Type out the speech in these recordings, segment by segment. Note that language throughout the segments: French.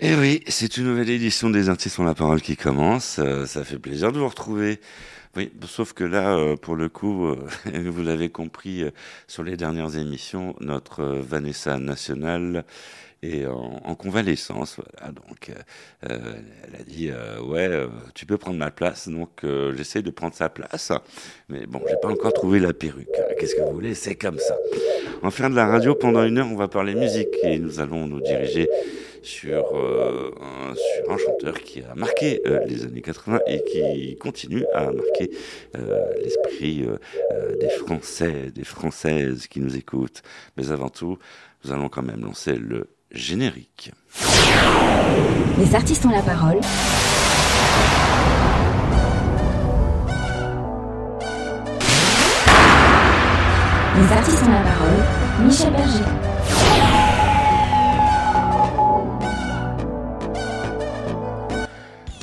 Et oui, c'est une nouvelle édition des Artistes ont la parole qui commence. Euh, ça fait plaisir de vous retrouver. Oui, sauf que là, euh, pour le coup, euh, vous l'avez compris sur les dernières émissions, notre Vanessa nationale est en, en convalescence. Voilà, donc, elle a dit ouais, tu peux prendre ma place. Donc, j'essaie de prendre sa place, mais bon, j'ai pas encore trouvé la perruque. Qu'est-ce que vous voulez? C'est comme ça. Va faire de la radio pendant une heure. On va parler musique et nous allons nous diriger sur, euh, un, sur un chanteur qui a marqué euh, les années 80 et qui continue à marquer euh, l'esprit des Français, des Françaises qui nous écoutent. Mais avant tout, nous allons quand même lancer le générique. Les artistes ont la parole. Les artistes ont la parole. Michel Berger.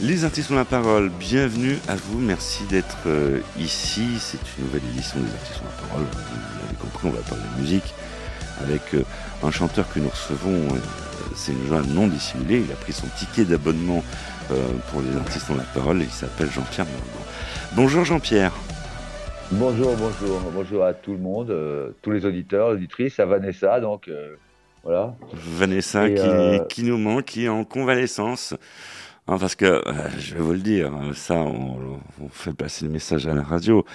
Les artistes ont la parole, bienvenue à vous, merci d'être euh, ici. C'est une nouvelle édition des artistes ont la parole. Vous l'avez compris, on va parler de musique avec euh, un chanteur que nous recevons. euh, c'est une joie non dissimulée. Il a pris son ticket d'abonnement pour les artistes ont la parole et il s'appelle Jean-Pierre Morgan. Bonjour Jean-Pierre. Bonjour, bonjour, bonjour à tout le monde, tous les auditeurs, auditrices, à Vanessa, donc euh, voilà. Vanessa euh, qui nous manque, qui est en convalescence. Hein, parce que, euh, je vais vous le dire, hein, ça, on, on fait passer le message à la radio.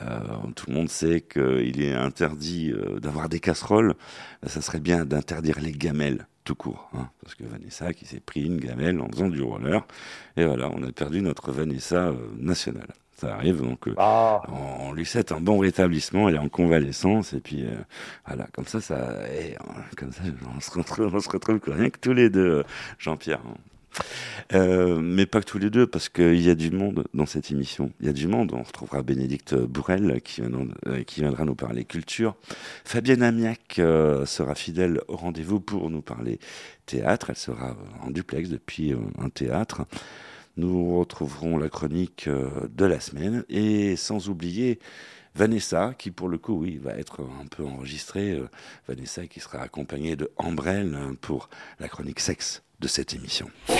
Euh, tout le monde sait qu'il est interdit euh, d'avoir des casseroles. Ça serait bien d'interdire les gamelles, tout court. Hein, parce que Vanessa qui s'est pris une gamelle en faisant du roller. Et voilà, on a perdu notre Vanessa euh, nationale. Ça arrive, donc euh, Ah, on, on lui souhaite un bon rétablissement, elle est en convalescence, et puis euh, voilà, comme ça, ça, et, euh, comme ça, on se retrouve, on se retrouve rien que tous les deux, euh, Jean-Pierre. hein. Euh, mais pas tous les deux, parce qu'il y a du monde dans cette émission. Il y a du monde. On retrouvera Bénédicte Bourrel qui, viendra, euh, nous parler culture. Fabienne Amiac euh, sera fidèle au rendez-vous pour nous parler théâtre. Elle sera euh, en duplex depuis euh, un théâtre. Nous retrouverons la chronique euh, de la semaine et sans oublier Vanessa qui pour le coup oui va être un peu enregistrée. Euh, Vanessa qui sera accompagnée de Ambrelle euh, pour la chronique sexe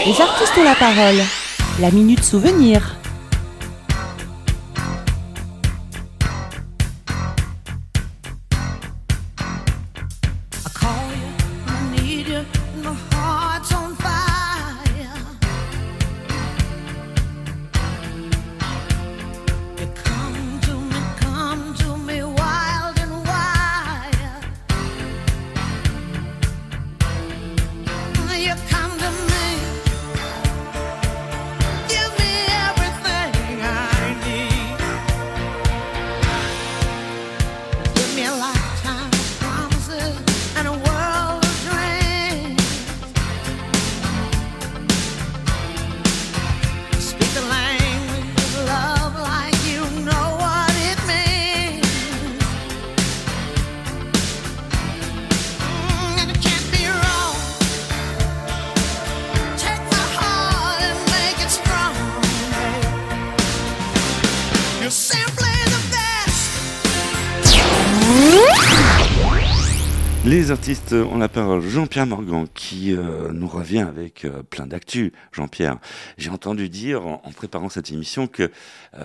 Les artistes ont la parole. La minute souvenir. Ont la parole. Jean-Pierre Morgan qui euh, nous revient avec euh, plein d'actu. Jean-Pierre, j'ai entendu dire en, en préparant cette émission que euh,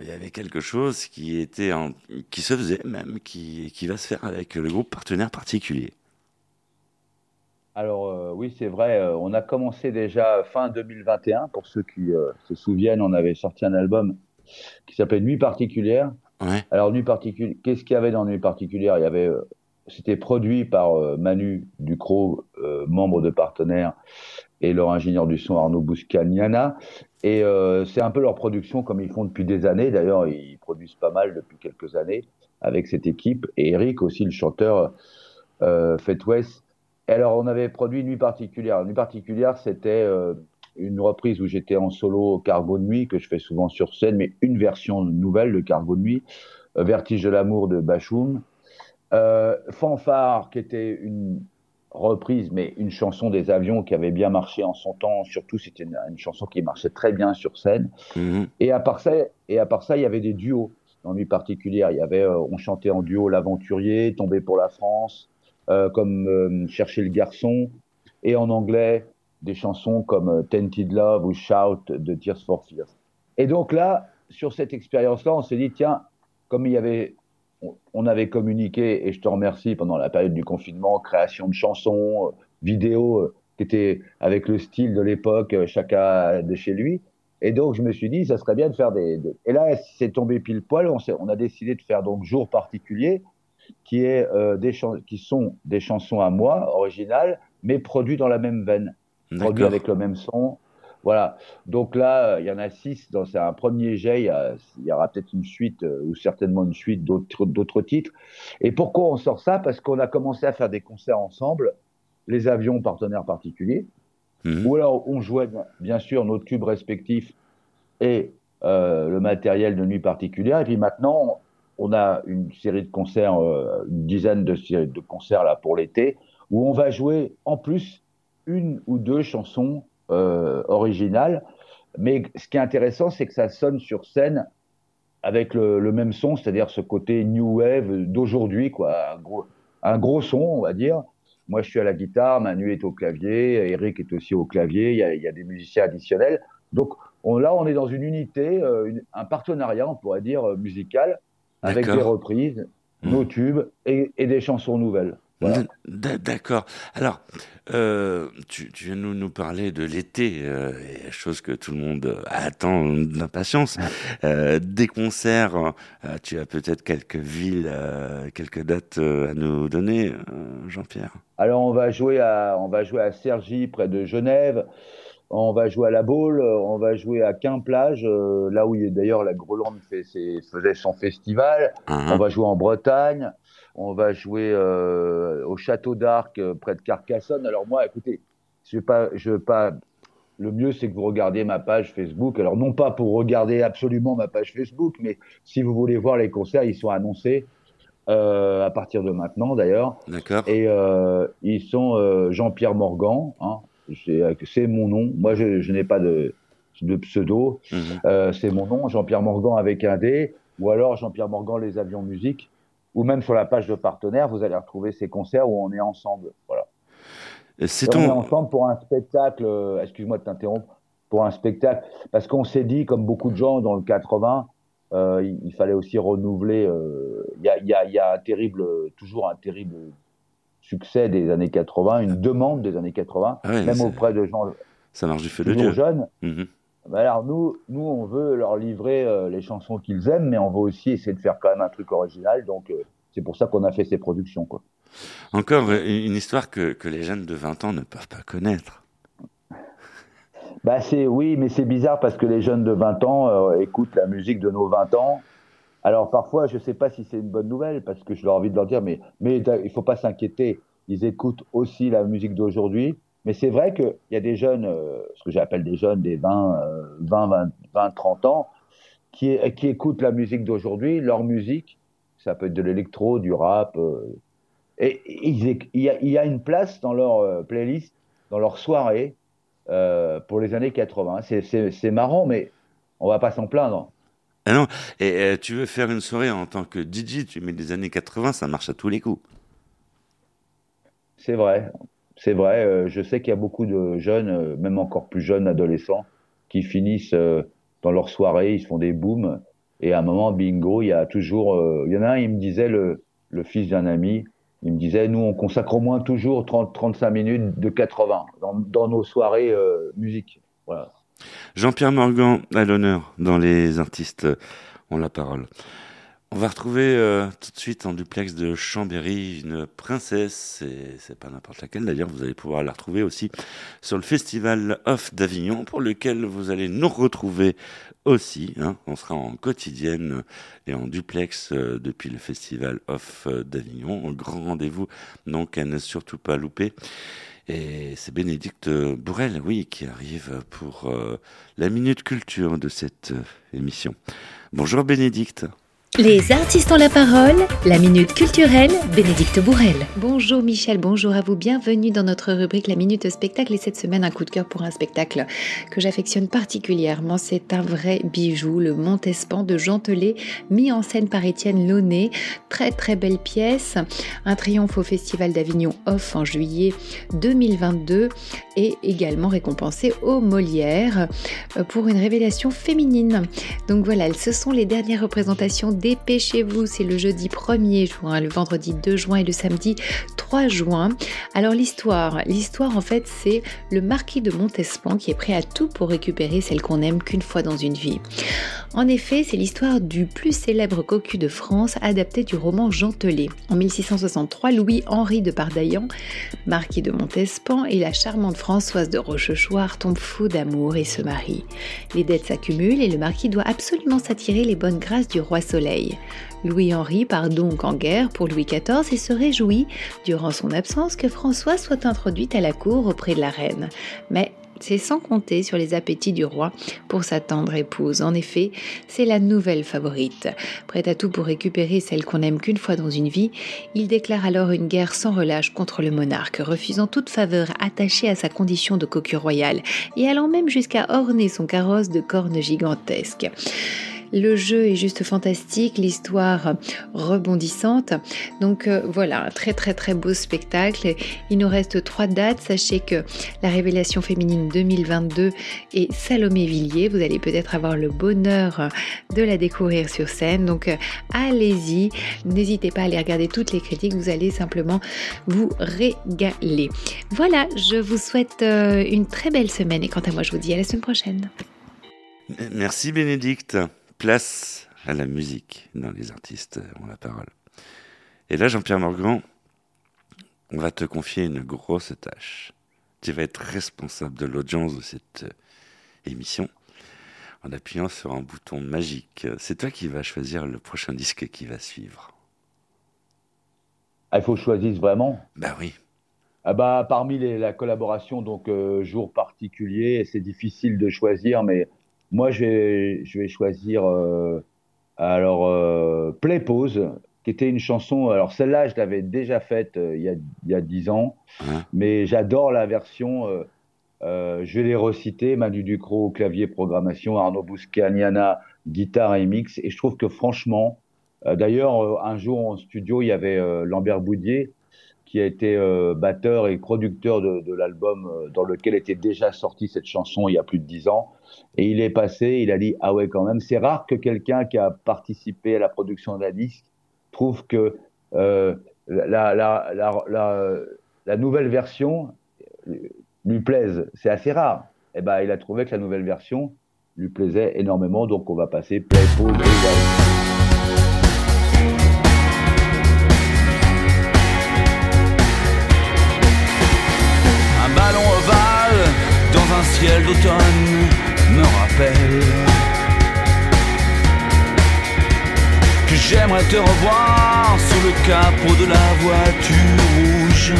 il y avait quelque chose qui était en- qui se faisait même qui, qui va se faire avec le groupe partenaire particulier. alors euh, oui, c'est vrai, euh, on a commencé déjà fin 2021, pour ceux qui euh, se souviennent, on avait sorti un album qui s'appelait Nuit particulière. Ouais. Alors Nuit particulière, qu'est-ce qu'il y avait dans Nuit particulière? Il y avait, c'était produit par euh, Manu Ducrot, euh, membre de partenaire, et leur ingénieur du son Arnaud Bouscagnana. Et euh, c'est un peu leur production comme ils font depuis des années. D'ailleurs, ils produisent pas mal depuis quelques années avec cette équipe. Et Eric aussi, le chanteur Fait West. Et alors, on avait produit Nuit particulière. Nuit particulière, c'était une reprise où j'étais en solo Cargo de nuit, que je fais souvent sur scène, mais une version nouvelle de Cargo de nuit. Vertige de l'amour de Bachoum. Euh, Fanfare, qui était une reprise, mais une chanson des avions qui avait bien marché en son temps. Surtout, c'était une, une chanson qui marchait très bien sur scène. Mhm. Et à part ça, et à part ça, il y avait des duos dans Nuit particulière. Il y avait, euh, on chantait en duo L'Aventurier, Tomber pour la France, euh, comme euh, Chercher le garçon, et en anglais des chansons comme Tainted Love ou Shout de Tears for Fears. Et donc là, sur cette expérience-là, on s'est dit, tiens, comme il y avait, on- avait communiqué, et je te remercie pendant la période du confinement, création de chansons, euh, vidéos euh, qui étaient avec le style de l'époque, euh, chacun de chez lui. Et donc, je me suis dit, ça serait bien de faire des. de- Et là, c'est tombé pile poil. On, a décidé de faire donc jour particulier, qui est euh, des qui sont des chansons à moi originales, mais produits dans la même veine produit D'accord. avec le même son. Voilà. Donc là, euh, il y en a six. dans- C'est un premier jet. Il y, a- il y aura peut-être une suite euh, ou certainement une suite d'autres titres. Et pourquoi on sort ça? Parce qu'on a commencé à faire des concerts ensemble, les avions partenaires particuliers, Mhm. ou alors on jouait bien- bien sûr nos tubes respectifs et euh, le matériel de nuit particulière. Et puis maintenant, on a une série de concerts, euh, une dizaine de, séries de concerts là pour l'été, où on va jouer en plus une ou deux chansons euh, originales. Mais ce qui est intéressant, c'est que ça sonne sur scène avec le, le même son, c'est-à-dire ce côté new wave d'aujourd'hui, quoi, un gros, un gros son, on va dire. Moi, je suis à la guitare, Manu est au clavier, Eric est aussi au clavier, il y a, il y a des musiciens additionnels. Donc on, là, on est dans une unité, euh, une- un partenariat, on pourrait dire, euh, musical, avec des reprises, nos tubes et, et des chansons nouvelles. Voilà. D'accord. Alors, euh, tu, tu viens de nous, nous parler de l'été, euh, chose que tout le monde attend d'impatience. Euh, des concerts, euh, tu as peut-être quelques villes, euh, quelques dates euh, à nous donner, euh, Jean-Pierre? Alors on va jouer à on va jouer à Cergy près de Genève. On va jouer à La Baule, euh, on va jouer à Quimplage, euh, là où d'ailleurs la Grelande fait ses- faisait son festival. Hein On va jouer en Bretagne. On va jouer euh, au Château d'Arc euh, près de Carcassonne. Alors moi, écoutez, je vais pas, je vais pas. Le mieux, c'est que vous regardiez ma page Facebook. Alors non pas pour regarder absolument ma page Facebook, mais si vous voulez voir les concerts, ils sont annoncés euh, à partir de maintenant d'ailleurs. D'accord Et ils sont Jean-Pierre Morgan, hein, c'est mon nom. Moi, je, je n'ai pas de, de pseudo. Mhm. C'est mon nom, Jean-Pierre Morgan avec un D, ou alors Jean-Pierre Morgan les avions musique, ou même sur la page de partenaires, vous allez retrouver ces concerts où on est ensemble. Voilà. C'est on est ensemble pour un spectacle. euh, Excuse-moi de t'interrompre. Pour un spectacle, parce qu'on s'est dit, comme beaucoup de gens dans le 80, euh, il, il fallait aussi renouveler. euh, Il y, y, y a un terrible, toujours un terrible succès des années 80, une demande des années 80, Ah ouais, même auprès de gens Ça marche du feu de Dieu. jeunes. Mhm. Ben alors nous, nous, on veut leur livrer euh, les chansons qu'ils aiment, mais on veut aussi essayer de faire quand même un truc original. Donc euh, c'est pour ça qu'on a fait ces productions. Quoi. Encore une histoire que, que les jeunes de 20 ans ne peuvent pas connaître. Bah c'est oui, mais c'est bizarre parce que les jeunes de 20 ans euh, écoutent la musique de nos 20 ans. Alors parfois, je sais pas si c'est une bonne nouvelle parce que je leur ai envie de leur dire, mais mais il faut pas s'inquiéter. Ils écoutent aussi la musique d'aujourd'hui. Mais c'est vrai qu'il y a des jeunes, euh, ce que j'appelle des jeunes, des 20, euh, 20, 20, 20, 30 ans, qui, qui écoutent la musique d'aujourd'hui, leur musique, ça peut être de l'électro, du rap, euh, et il y, a, il y a une place dans leur euh, playlist, dans leur soirée, euh, pour les années 80. C'est- marrant, mais on va pas s'en plaindre. Ah non, et euh, tu veux faire une soirée en tant que DJ, tu mets des années 80, ça marche à tous les coups. C'est vrai, c'est vrai. euh, je sais qu'il y a beaucoup de jeunes, euh, même encore plus jeunes adolescents, qui finissent euh, dans leur soirée, ils se font des booms, et à un moment, bingo, il y a toujours. il y en a un, il me disait, le, fils d'un ami, il me disait, nous, on consacre au moins toujours 30-35 minutes de 80 dans, nos soirées musique. Voilà. Jean-Pierre Morgan à l'honneur dans les artistes ont la parole. On va retrouver euh, tout de suite en duplex de Chambéry une princesse, c'est c'est pas n'importe laquelle d'ailleurs, vous allez pouvoir la retrouver aussi sur le festival Off d'Avignon pour lequel vous allez nous retrouver aussi. hein. On sera en quotidienne et en duplex euh, depuis le festival Off euh, d'Avignon. Un grand rendez-vous donc à ne surtout pas louper. Et c'est Bénédicte Bourrel, oui, qui arrive pour euh, la minute culture de cette euh, émission. Bonjour Bénédicte. Les artistes ont la parole, la minute culturelle, Bénédicte Bourrel. Bonjour Michel, bonjour à vous, bienvenue dans notre rubrique La Minute Spectacle. Et cette semaine un coup de cœur pour un spectacle que j'affectionne particulièrement, c'est un vrai bijou, le Montespan de Jean mis en scène par Étienne Launay, très très belle pièce, un triomphe au Festival d'Avignon Off en juillet 2022 et également récompensé au Molière euh, pour une révélation féminine. Donc voilà, ce sont les dernières représentations dépêchez-vous, c'est le jeudi 1er juin, le vendredi 2 juin et le samedi 3 juin. Alors l'histoire, l'histoire en fait c'est le marquis de Montespan qui est prêt à tout pour récupérer celle qu'on aime qu'une fois dans une vie. En effet, c'est l'histoire du plus célèbre cocu de France adapté du roman Jean Telet. En 1663, Louis-Henri de Pardaillan, marquis de Montespan, et la charmante Françoise de Rochechouart tombent fous d'amour et se marient. Les dettes s'accumulent et le marquis doit absolument s'attirer les bonnes grâces du roi Soleil. Louis-Henri part donc en guerre pour Louis XIV et se réjouit, durant son absence, que François soit introduite à la cour auprès de la reine. Mais c'est sans compter sur les appétits du roi pour sa tendre épouse. En effet, c'est la nouvelle favorite. Prête à tout pour récupérer celle qu'on aime qu'une fois dans une vie, il déclare alors une guerre sans relâche contre le monarque, refusant toute faveur attachée à sa condition de cocu royal et allant même jusqu'à orner son carrosse de cornes gigantesques. Le jeu est juste fantastique, l'histoire rebondissante. Donc euh, voilà, un très très très beau spectacle. Il nous reste trois dates. Sachez que la révélation féminine 2022 est Salomé Villiers. Vous allez peut-être avoir le bonheur de la découvrir sur scène. Donc euh, allez-y. N'hésitez pas à aller regarder toutes les critiques. Vous allez simplement vous régaler. Voilà, je vous souhaite euh, une très belle semaine et quant à moi, je vous dis à la semaine prochaine. Merci Bénédicte. Place à la musique dans les artistes ont la parole. Et là, Jean-Pierre Morgan, on va te confier une grosse tâche. Tu vas être responsable de l'audience de cette euh, émission en appuyant sur un bouton magique. C'est toi qui vas choisir le prochain disque qui va suivre. Ah, il faut que je choisisse vraiment? Bah oui. ah bah, Parmi les, la collaboration, donc euh, jour particulier, c'est difficile de choisir, mais moi je vais, je vais choisir euh, alors euh, Play Pause, qui était une chanson. Alors celle-là, je l'avais déjà faite euh, il, y a, il y a 10 ans, Hein mais j'adore la version. je l'ai recité, Manu Ducrot au clavier programmation, Arnaud Bouscagnana guitare et mix. Et je trouve que franchement, d'ailleurs, un jour en studio, il y avait Lambert Boudier qui a été euh, batteur et producteur de, de l'album euh, dans lequel était déjà sortie cette chanson il y a plus de dix ans. Et il est passé, il a dit ah ouais quand même, c'est rare que quelqu'un qui a participé à la production d'un disque trouve que euh, la, nouvelle version lui plaise. C'est assez rare. Et ben il a trouvé que la nouvelle version lui plaisait énormément, donc on va passer play. Un ballon ovale dans un ciel d'automne me rappelle que j'aimerais te revoir sous le capot de la voiture rouge.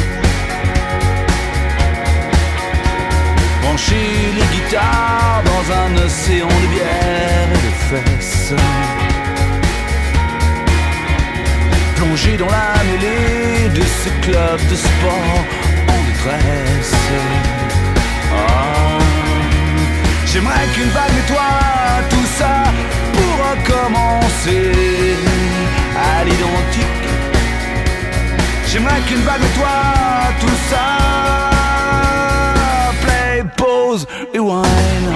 Brancher les guitares dans un océan de bière et de fesses. Plonger dans la mêlée de ce club de sport en détresse. Ah, J'aimerais qu'une bague nettoie tout ça pour recommencer à l'identique. J'aimerais qu'une bague nettoie tout ça. Play, pause, rewind.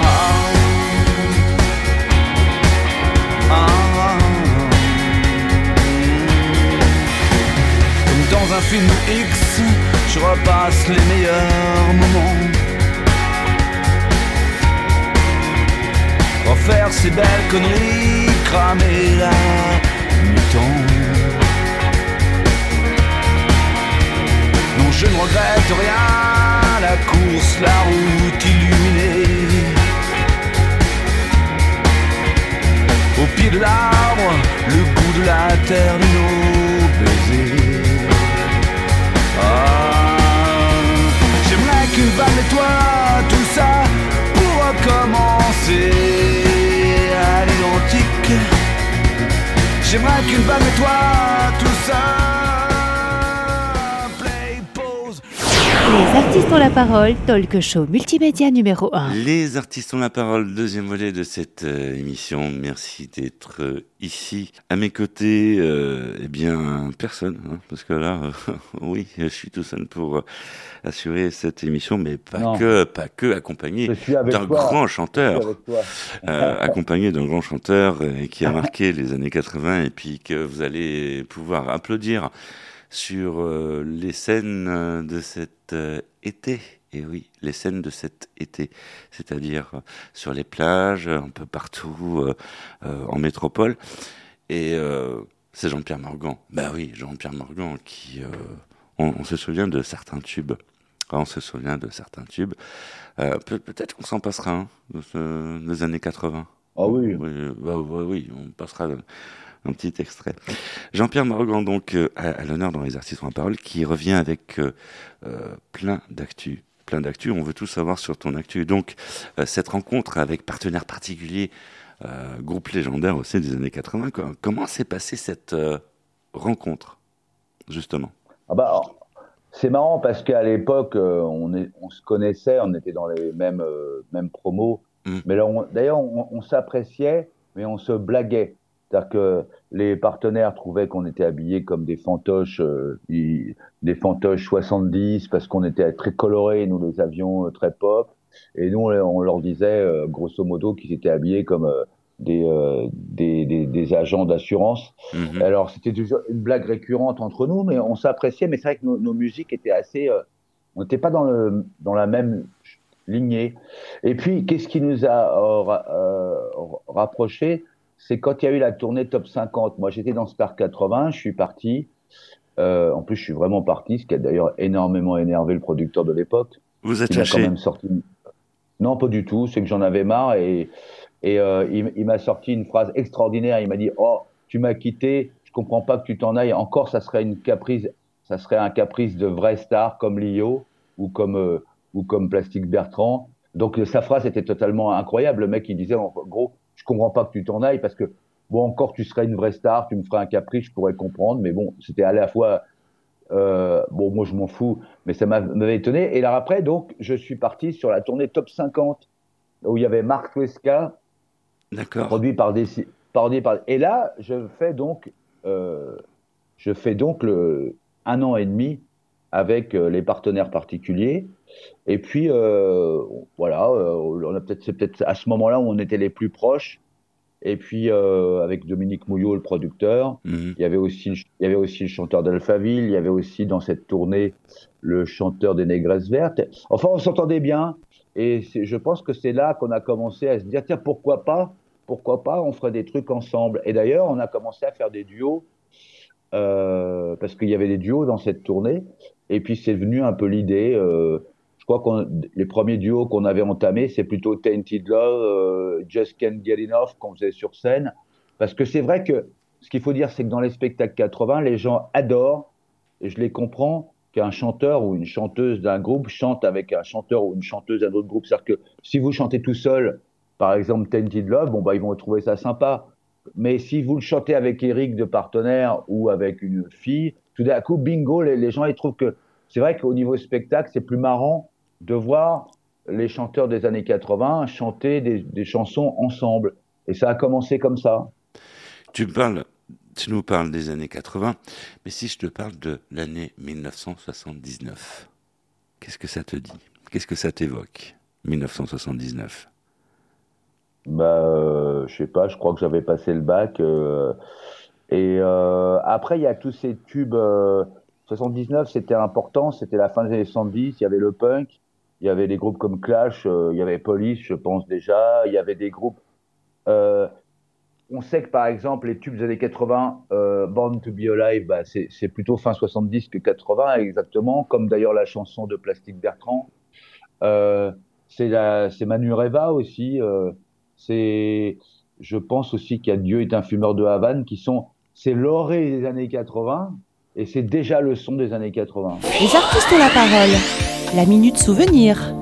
Ah. Ah. Comme dans un film X, je repasse les meilleurs moments. Refaire ces belles conneries, cramer la mutant. Non, je ne regrette rien, la course, la route illuminée. Au pied de l'arbre, le goût de la terre nos baisers. Ah, J'aimerais qu'une balle nettoie tout ça pour recommencer J'aimerais qu'une femme et toi, tout ça. Les artistes ont la parole, talk show multimédia numéro 1. Les artistes ont la parole, deuxième volet de cette euh, émission. Merci d'être euh, ici. À mes côtés, euh, eh bien, personne, hein, parce que là, euh, oui, je suis tout seul pour euh, assurer cette émission, mais pas Non. que, pas que accompagné d'un grand Je suis chanteur. avec toi. euh, accompagné d'un grand chanteur euh, qui a marqué les années 80 et puis que vous allez pouvoir applaudir sur euh, les scènes euh, de cet euh, été. Et oui, les scènes de cet été, c'est-à-dire sur les plages, un peu partout en métropole. Et c'est Jean-Pierre Morgan. Bah oui, Jean-Pierre Morgan qui, on, on se souvient de certains tubes. On se souvient de certains tubes. Euh, peut- Peut-être qu'on s'en passera un de ce- des années 80. Ah oui. Oui, bah, bah oui, on passera un, petit extrait. Jean-Pierre Morgan, donc, euh, à, à l'honneur dans Les Artistes en parole, qui revient avec euh, euh, plein d'actu. Plein d'actu, on veut tout savoir sur ton actu. Donc, euh, cette rencontre avec partenaires particuliers, euh, groupe légendaire aussi des années 80, quoi. comment s'est passée cette euh, rencontre, justement? Ah bah, c'est marrant parce qu'à l'époque, euh, on, se connaissait, on était dans les mêmes, euh, mêmes promos. Mm. Mais d'ailleurs, on, on s'appréciait, mais on se blaguait. C'est-à-dire que les partenaires trouvaient qu'on était habillés comme des fantoches, euh, des fantoches 70, parce qu'on était très colorés, nous les avions euh, très pop. Et nous, on, on leur disait, euh, grosso modo, qu'ils étaient habillés comme des, des, des, des agents d'assurance. Mhm. Alors, c'était toujours une blague récurrente entre nous, mais on s'appréciait. Mais c'est vrai que nos, nos musiques étaient assez. on n'était pas dans, le, dans la même lignée. Et puis, qu'est-ce qui nous a ra- rapprochés? C'est quand il y a eu la tournée Top 50. Moi, j'étais dans Star 80, je suis parti. Euh, en plus, je suis vraiment parti, ce qui a d'ailleurs énormément énervé le producteur de l'époque. Vous êtes a quand même sorti. Non, pas du tout. C'est que j'en avais marre et, et euh, il, il m'a sorti une phrase extraordinaire. Il m'a dit Oh, tu m'as quitté. Je comprends pas que tu t'en ailles. Encore, ça serait une caprice. Ça serait un caprice de vraie star comme Lio ou comme euh, ou comme Plastique Bertrand. Donc sa phrase était totalement incroyable. Le mec, il disait en gros, je comprends pas que tu t'en ailles parce que bon, encore, tu serais une vraie star. Tu me ferais un caprice, je pourrais comprendre. Mais bon, c'était à la fois euh, bon, moi je m'en fous, mais ça m'a- m'avait étonné. Et là après, donc, je suis parti sur la tournée Top 50, où il y avait Marc Weska, D'accord. produit par des, par. Et là, je fais donc, euh, je fais donc le un an et demi avec euh, les partenaires particuliers. Et puis euh, voilà, euh, on a peut-être c'est peut-être à ce moment-là où on était les plus proches. Et puis euh, avec Dominique Mouillot, le producteur. Mhm. Il y avait aussi, le- il y avait aussi le chanteur d'Alphaville, il y avait aussi dans cette tournée le chanteur des Négresses Vertes. Enfin, on s'entendait bien. Et c'est- je pense que c'est là qu'on a commencé à se dire, tiens, pourquoi pas, pourquoi pas, on ferait des trucs ensemble. Et d'ailleurs, on a commencé à faire des duos, euh, parce qu'il y avait des duos dans cette tournée. Et puis, c'est venu un peu l'idée. euh, les premiers duos qu'on avait entamés, c'est plutôt Tainted Love, euh, Just Can't Get Enough qu'on faisait sur scène. Parce que c'est vrai que ce qu'il faut dire, c'est que dans les spectacles 80, les gens adorent, et je les comprends, qu'un chanteur ou une chanteuse d'un groupe chante avec un chanteur ou une chanteuse d'un autre groupe. C'est-à-dire que si vous chantez tout seul, par exemple Tainted Love, bon, bah, ils vont trouver ça sympa. Mais si vous le chantez avec Eric de partenaire ou avec une fille, tout d'un coup, bingo, les gens ils trouvent que c'est vrai qu'au niveau spectacle, c'est plus marrant de voir les chanteurs des années 80 chanter des, des chansons ensemble. Et ça a commencé comme ça. Tu me parles, tu nous parles des années 80, mais si je te parle de l'année 1979, qu'est-ce que ça te dit? Qu'est-ce que ça t'évoque 1979 Bah, euh, je sais pas, je crois que j'avais passé le bac. euh, et euh, après, il y a tous ces tubes. euh, 79, c'était important, c'était la fin des années 70, il y avait le punk, il y avait des groupes comme Clash, euh, il y avait Police, je pense déjà, il y avait des groupes. euh, on sait que par exemple, les tubes des années 80, euh, Born to be Alive, bah, c'est plutôt fin 70 que 80 exactement, comme d'ailleurs la chanson de Plastique Bertrand. Euh, c'est Manu Reva aussi. c'est, je pense aussi qu'il y a Dieu est un fumeur de Havane qui sont, c'est l'orée des années 80 et c'est déjà le son des années 80. Les artistes ont la parole. La minute souvenir.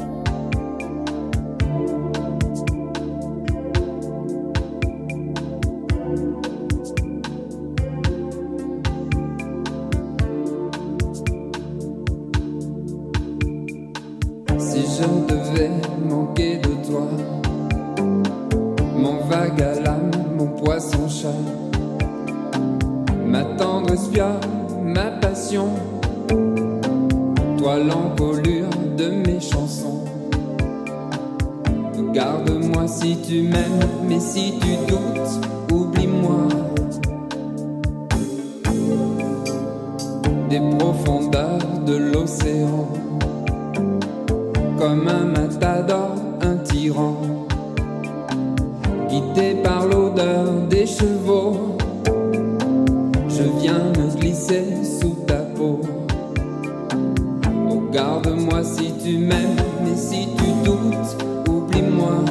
Garde-moi si tu m'aimes, mais si tu doutes, oublie-moi.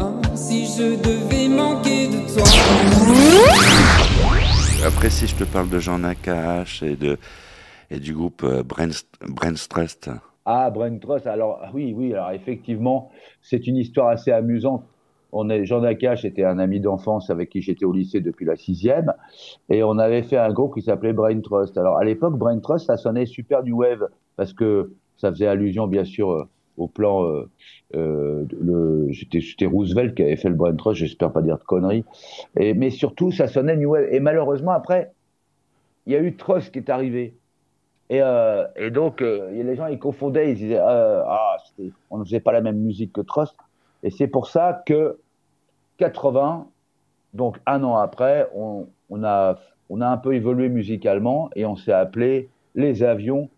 Oh, si je devais manquer de toi. Après, si je te parle de Jean Nakache et, de, et du groupe euh, Brainstrust, Ah, Brain Trust, alors oui, oui, alors effectivement, c'est une histoire assez amusante. Jean Nakache était un ami d'enfance avec qui j'étais au lycée depuis la sixième, et on avait fait un groupe qui s'appelait Brain Trust. Alors à l'époque, Brain Trust, ça sonnait super new wave, parce que ça faisait allusion bien sûr euh, au plan, euh, euh, c'était, Roosevelt qui avait fait le Brain Trust, j'espère pas dire de conneries, mais surtout ça sonnait new wave. Et malheureusement après, il y a eu Trust qui est arrivé. Et, donc, les gens, ils confondaient, ils disaient, ah, on ne faisait pas la même musique que Trust. Et c'est pour ça que 80, donc un an après, on, a, on a un peu évolué musicalement et on s'est appelé Les Avions,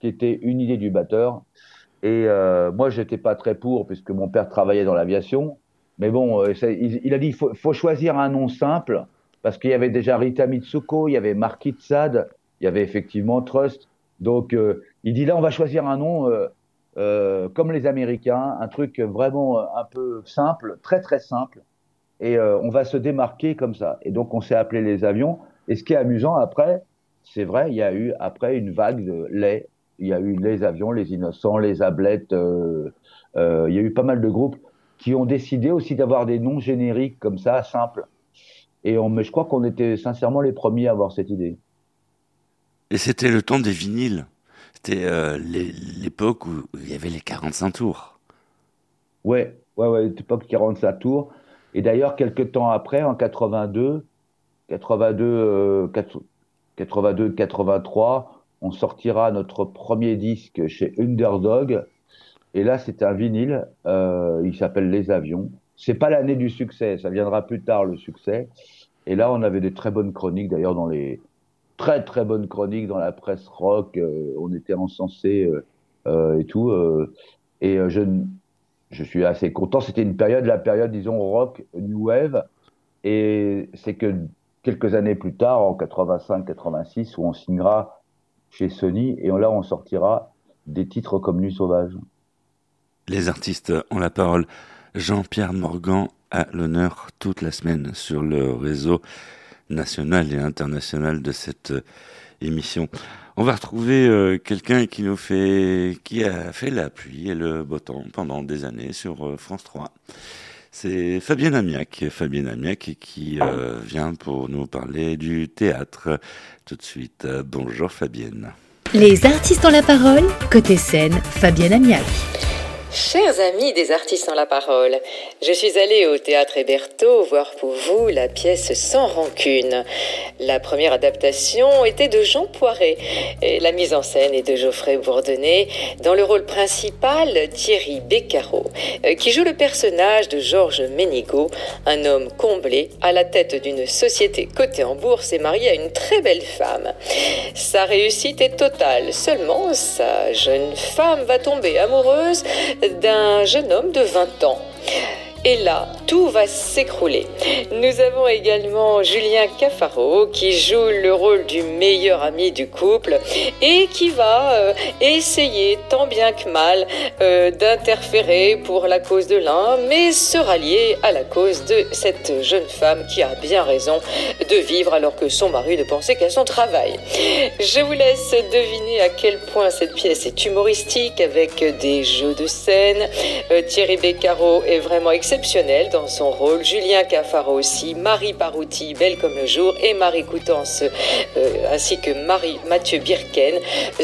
qui était une idée du batteur. Et euh, moi, j'étais pas très pour, puisque mon père travaillait dans l'aviation. Mais bon, euh, il, a dit, faut, faut choisir un nom simple, parce qu'il y avait déjà Rita Mitsuko, il y avait Marquis Tzad, il y avait effectivement Trust. Donc, euh, il dit là, on va choisir un nom euh, comme les Américains, un truc vraiment un peu simple, très très simple, et euh, on va se démarquer comme ça. Et donc, on s'est appelé les avions. Et ce qui est amusant après, c'est vrai, il y a eu après une vague de les. Il y a eu les avions, les innocents, les ablettes. euh, euh, il y a eu pas mal de groupes qui ont décidé aussi d'avoir des noms génériques comme ça, simples. Et on, mais je crois qu'on était sincèrement les premiers à avoir cette idée. et c'était le temps des vinyles. C'était l'é- l'époque où il y avait les 45 tours. Ouais, ouais, ouais, l'époque 45 tours. Et d'ailleurs, quelques temps après, en 82, 82, euh, 82, 83, on sortira notre premier disque chez Underdog. Et là, c'est un vinyle. euh, il s'appelle Les Avions. C'est pas l'année du succès, ça viendra plus tard le succès. Et là, on avait des très bonnes chroniques, d'ailleurs dans les très très bonnes chroniques dans la presse rock. euh, on était encensés euh, euh, et tout. euh, et je, je suis assez content. C'était une période, la période, disons, rock, new wave. Et c'est que quelques années plus tard, en 85-86, où on signera chez Sony, et là, on sortira des titres comme Nuit sauvage. Les artistes ont la parole. Jean-Pierre Morgan a l'honneur toute la semaine sur le réseau national et international de cette On va retrouver euh, quelqu'un qui nous fait, qui a fait la pluie et le beau temps pendant des années sur euh, France 3. C'est Fabienne Amiac, Fabienne Amiac qui euh, vient pour nous parler du théâtre. Tout de suite, bonjour Fabienne. Les artistes ont la parole, côté scène, Fabienne Amiac. Chers amis des artistes en la parole, je suis allée au théâtre Héberto voir pour vous la pièce Sans rancune. La première adaptation était de Jean Poiret et la mise en scène est de Geoffrey Bourdonnais dans le rôle principal Thierry Beccaro euh, qui joue le personnage de Georges Ménigaud, un homme comblé à la tête d'une société cotée en bourse et marié à une très belle femme. Sa réussite est totale, seulement sa jeune femme va tomber amoureuse d'un jeune homme de 20 ans. Et là, tout va s'écrouler. Nous avons également Julien Caffaro qui joue le rôle du meilleur ami du couple et qui va euh, essayer tant bien que mal euh, d'interférer pour la cause de l'un, mais se rallier à la cause de cette jeune femme qui a bien raison de vivre alors que son mari ne pensait qu'à son travail. Je vous laisse deviner à quel point cette pièce est humoristique avec des jeux de scène. Euh, Thierry Beccaro est vraiment excellent exceptionnelle dans son rôle. Julien Cafaro aussi, Marie Parouti, belle comme le jour, et Marie Coutances, euh, ainsi que Marie Mathieu Birken,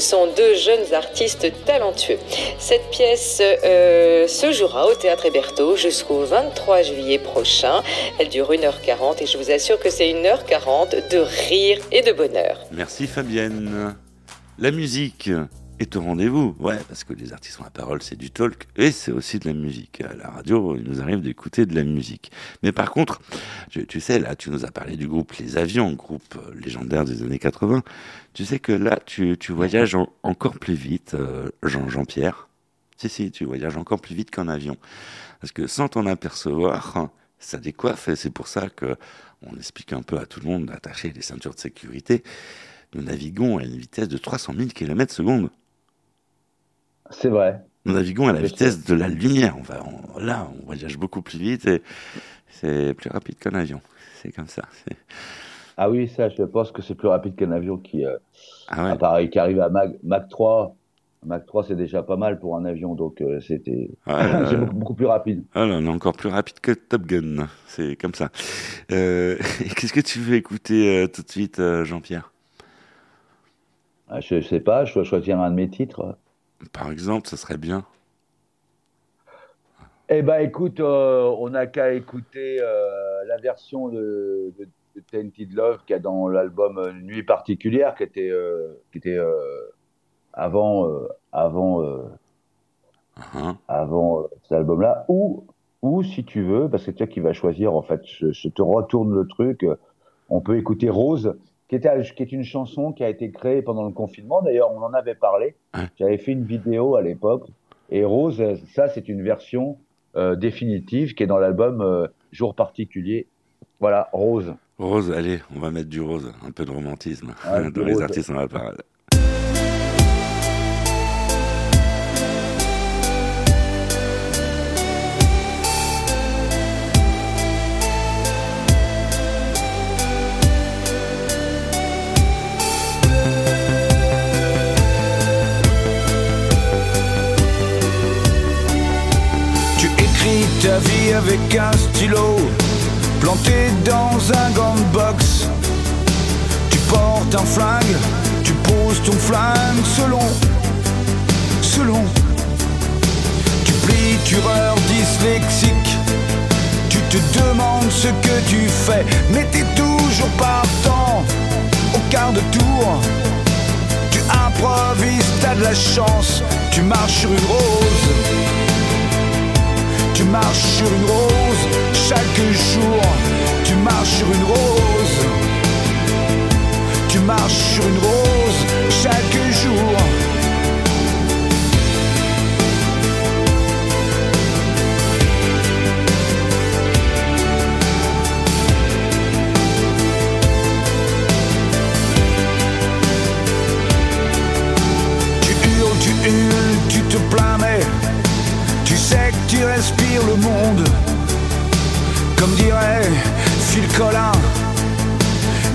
sont deux jeunes artistes talentueux. Cette pièce euh, se jouera au Théâtre Héberto jusqu'au 23 juillet prochain. Elle dure 1h40 et je vous assure que c'est 1h40 de rire et de bonheur. Merci Fabienne. La musique est au rendez-vous. Ouais, parce que les artistes ont la parole, c'est du talk et c'est aussi de la musique. À la radio, il nous arrive d'écouter de la musique. Mais par contre, tu, sais, là, tu nous as parlé du groupe Les Avions, groupe euh, légendaire des années 80. Tu sais que là, tu, voyages en- encore plus vite, euh, Jean- Jean-Pierre. Si, si, tu voyages encore plus vite qu'en avion. Parce que sans t'en apercevoir, ça décoiffe et c'est pour ça que on explique un peu à tout le monde d'attacher les ceintures de sécurité. Nous naviguons à une vitesse de 300 000 km secondes. C'est vrai. Nous naviguons à la vitesse de la lumière. On va, on- là, on voyage beaucoup plus vite et c'est plus rapide qu'un avion. C'est comme ça. Ah oui, ça, je pense que c'est plus rapide qu'un avion qui, euh, Ah ouais. ah, qui arrive à Mach, Mach 3. Mach 3, c'est déjà pas mal pour un avion, donc euh, c'était euh, c'est beaucoup, beaucoup plus rapide. ah là, on est encore plus rapide que Top Gun. C'est comme ça. Euh, Qu'est-ce que tu veux écouter euh, tout de suite, Jean-Pierre? Ah, Je, je sais pas, je dois choisir un de mes titres. Par exemple, ça serait bien. Eh ben, écoute, euh, on n'a qu'à écouter euh, la version de, de, de Tainted Love qu'il y a dans l'album euh, Nuit particulière, qui était, euh, qui était avant, avant, Hein avant cet album-là, ou, ou si tu veux, parce que c'est toi qui vas choisir, en fait, je, je te retourne le truc, on peut écouter Rose, qui, était, qui est une chanson qui a été créée pendant le confinement, d'ailleurs, on en avait parlé, j'avais fait une vidéo à l'époque, et Rose, ça, c'est une version euh, définitive qui est dans l'album euh, Jour particulier. Voilà, Rose. Rose, allez, on va mettre du rose, un peu de romantisme dans les rose. artistes en la parole. Avec un stylo planté dans un gant de boxe. Tu portes un flingue, tu poses ton flingue selon, selon. Tu plies, tueur dyslexique. Tu te demandes ce que tu fais, mais t'es toujours partant au quart de tour. Tu improvises, t'as de la chance, tu marches sur une rose. Tu marches sur une rose chaque jour. Tu marches sur une rose. Tu marches sur une rose chaque jour.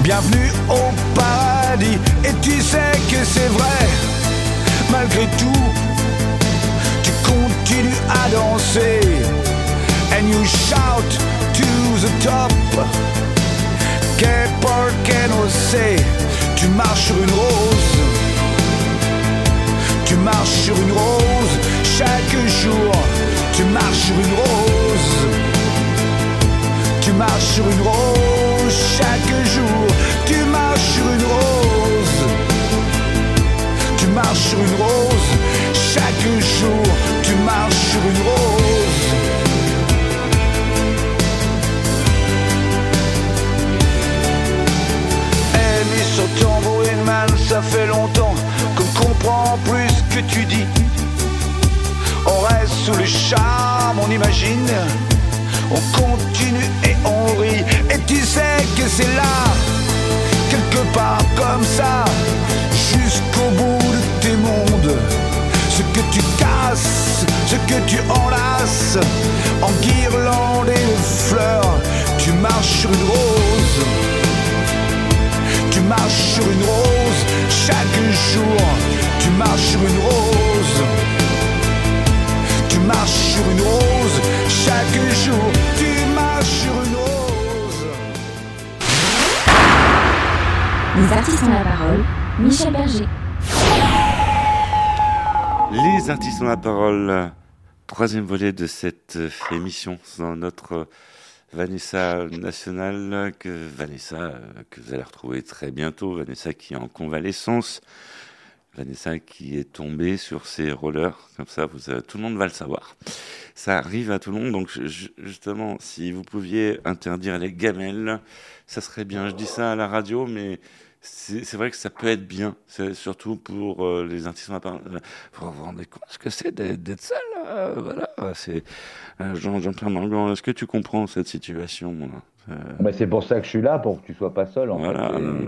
Bienvenue au paradis. Et tu sais que c'est vrai, malgré tout, tu continues à danser. And you shout to the top. Que por que no sé, tu marches sur une rose. Tu marches sur une rose chaque jour. Tu marches sur une rose. Tu marches sur une rose chaque jour. Tu marches sur une rose. Tu marches sur une rose chaque jour. Tu marches sur une rose. Ellie sur tambourine man, ça fait longtemps qu'on comprend plus que tu dis. On reste sous le charme, on imagine, on continue et on rit. Et tu sais que c'est là, quelque part comme ça, jusqu'au bout de tes mondes. Ce que tu casses, ce que tu enlaces, en guirlande et fleurs, tu marches sur une rose. Tu marches sur une rose chaque jour. Tu marches sur une rose. Tu marches sur une rose chaque jour. Artistes ont la parole. Michel Berger. Les artistes ont la parole. Troisième volet de cette euh, émission dans notre Vanessa nationale, que Vanessa euh, que vous allez retrouver très bientôt, Vanessa qui est en convalescence, Vanessa qui est tombée sur ses rollers, comme ça euh, tout le monde va le savoir. Ça arrive à tout le monde, donc justement, si vous pouviez interdire les gamelles, ça serait bien. Je dis ça à la radio, mais c'est vrai que ça peut être bien, surtout pour euh, les artistes. euh, Vous vous rendez compte ce que c'est d'être seul là Voilà, c'est euh, Jean- Jean-Pierre Morgan. Est-ce que tu comprends cette situation Euh, Mais c'est pour ça que je suis là, pour que tu sois pas seul. En Voilà. fait. Et- euh,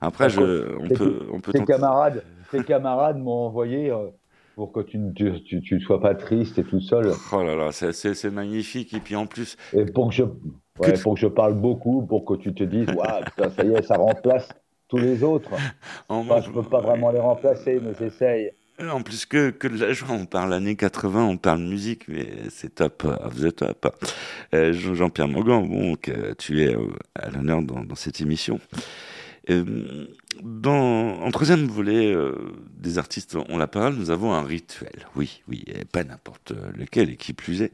Après, je, on peut, on peut tes tenter- camarades, tes camarades m'ont envoyé euh, pour que tu ne tu, tu- tu sois pas triste et tout seul. Oh là là, c'est magnifique. Et puis en plus, Et pour que je, ouais, pour que je parle beaucoup, pour que tu te dises, putain, ça y est, ça remplace tous les autres. en, Enfin, je peux pas vraiment les remplacer, mais j'essaye. en plus que, que de la joie, on parle années 80, on parle musique, mais c'est top, off the top. Euh, Jean- Jean-Pierre Morgan, bon, que tu es euh, à l'honneur dans, dans cette émission. Euh, dans, en troisième volet euh, des artistes ont la parole, nous avons un rituel. Oui, oui, et pas n'importe lequel, et qui plus est,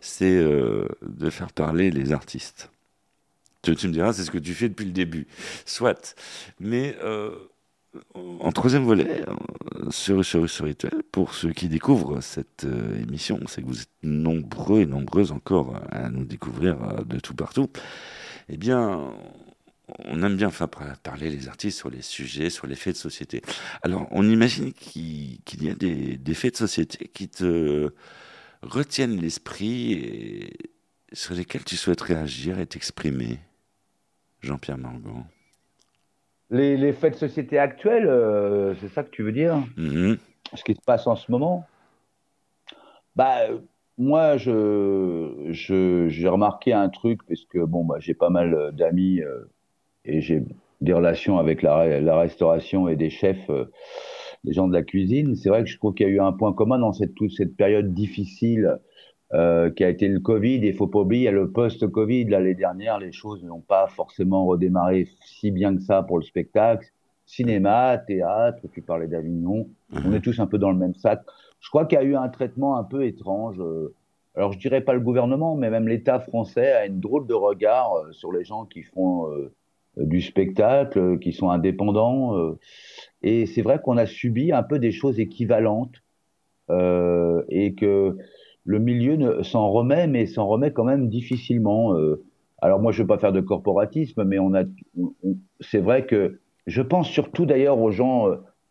c'est euh, de faire parler les artistes. Tu, me diras, c'est ce que tu fais depuis le début. Soit. Mais euh, en troisième volet, euh, sur, sur rituel, pour ceux qui découvrent cette euh, émission, c'est que vous êtes nombreux et nombreuses encore à nous découvrir euh, de tout partout. Eh bien, on aime bien par- parler les artistes sur les sujets, sur les faits de société. Alors, on imagine qu'il y a des, des faits de société qui te retiennent l'esprit et sur lesquels tu souhaites réagir et t'exprimer. Jean-Pierre Morgan. Les, les faits de société actuels, euh, c'est ça que tu veux dire? Mhm. Ce qui se passe en ce moment? Bah, moi, je, j'ai remarqué un truc, parce que bon, bah, j'ai pas mal d'amis euh, et j'ai des relations avec la, ra- la restauration et des chefs, euh, des gens de la cuisine. C'est vrai que je trouve qu'il y a eu un point commun dans cette, toute cette période difficile euh, qui a été le Covid. Et il faut pas oublier, il y a le post-Covid. L'année dernière, les choses n'ont pas forcément redémarré si bien que ça pour le spectacle. Cinéma, théâtre, tu parlais d'Avignon. On est tous un peu dans le même sac. Je crois qu'il y a eu un traitement un peu étrange. euh, Alors, je dirais pas le gouvernement, mais même l'État français a une drôle de regard sur les gens qui font euh, du spectacle, euh, qui sont indépendants. euh. Et c'est vrai qu'on a subi un peu des choses équivalentes euh, et que le milieu ne- s'en remet, mais s'en remet quand même difficilement. Alors moi, je veux pas faire de corporatisme, mais on a, c'est vrai que je pense surtout d'ailleurs aux gens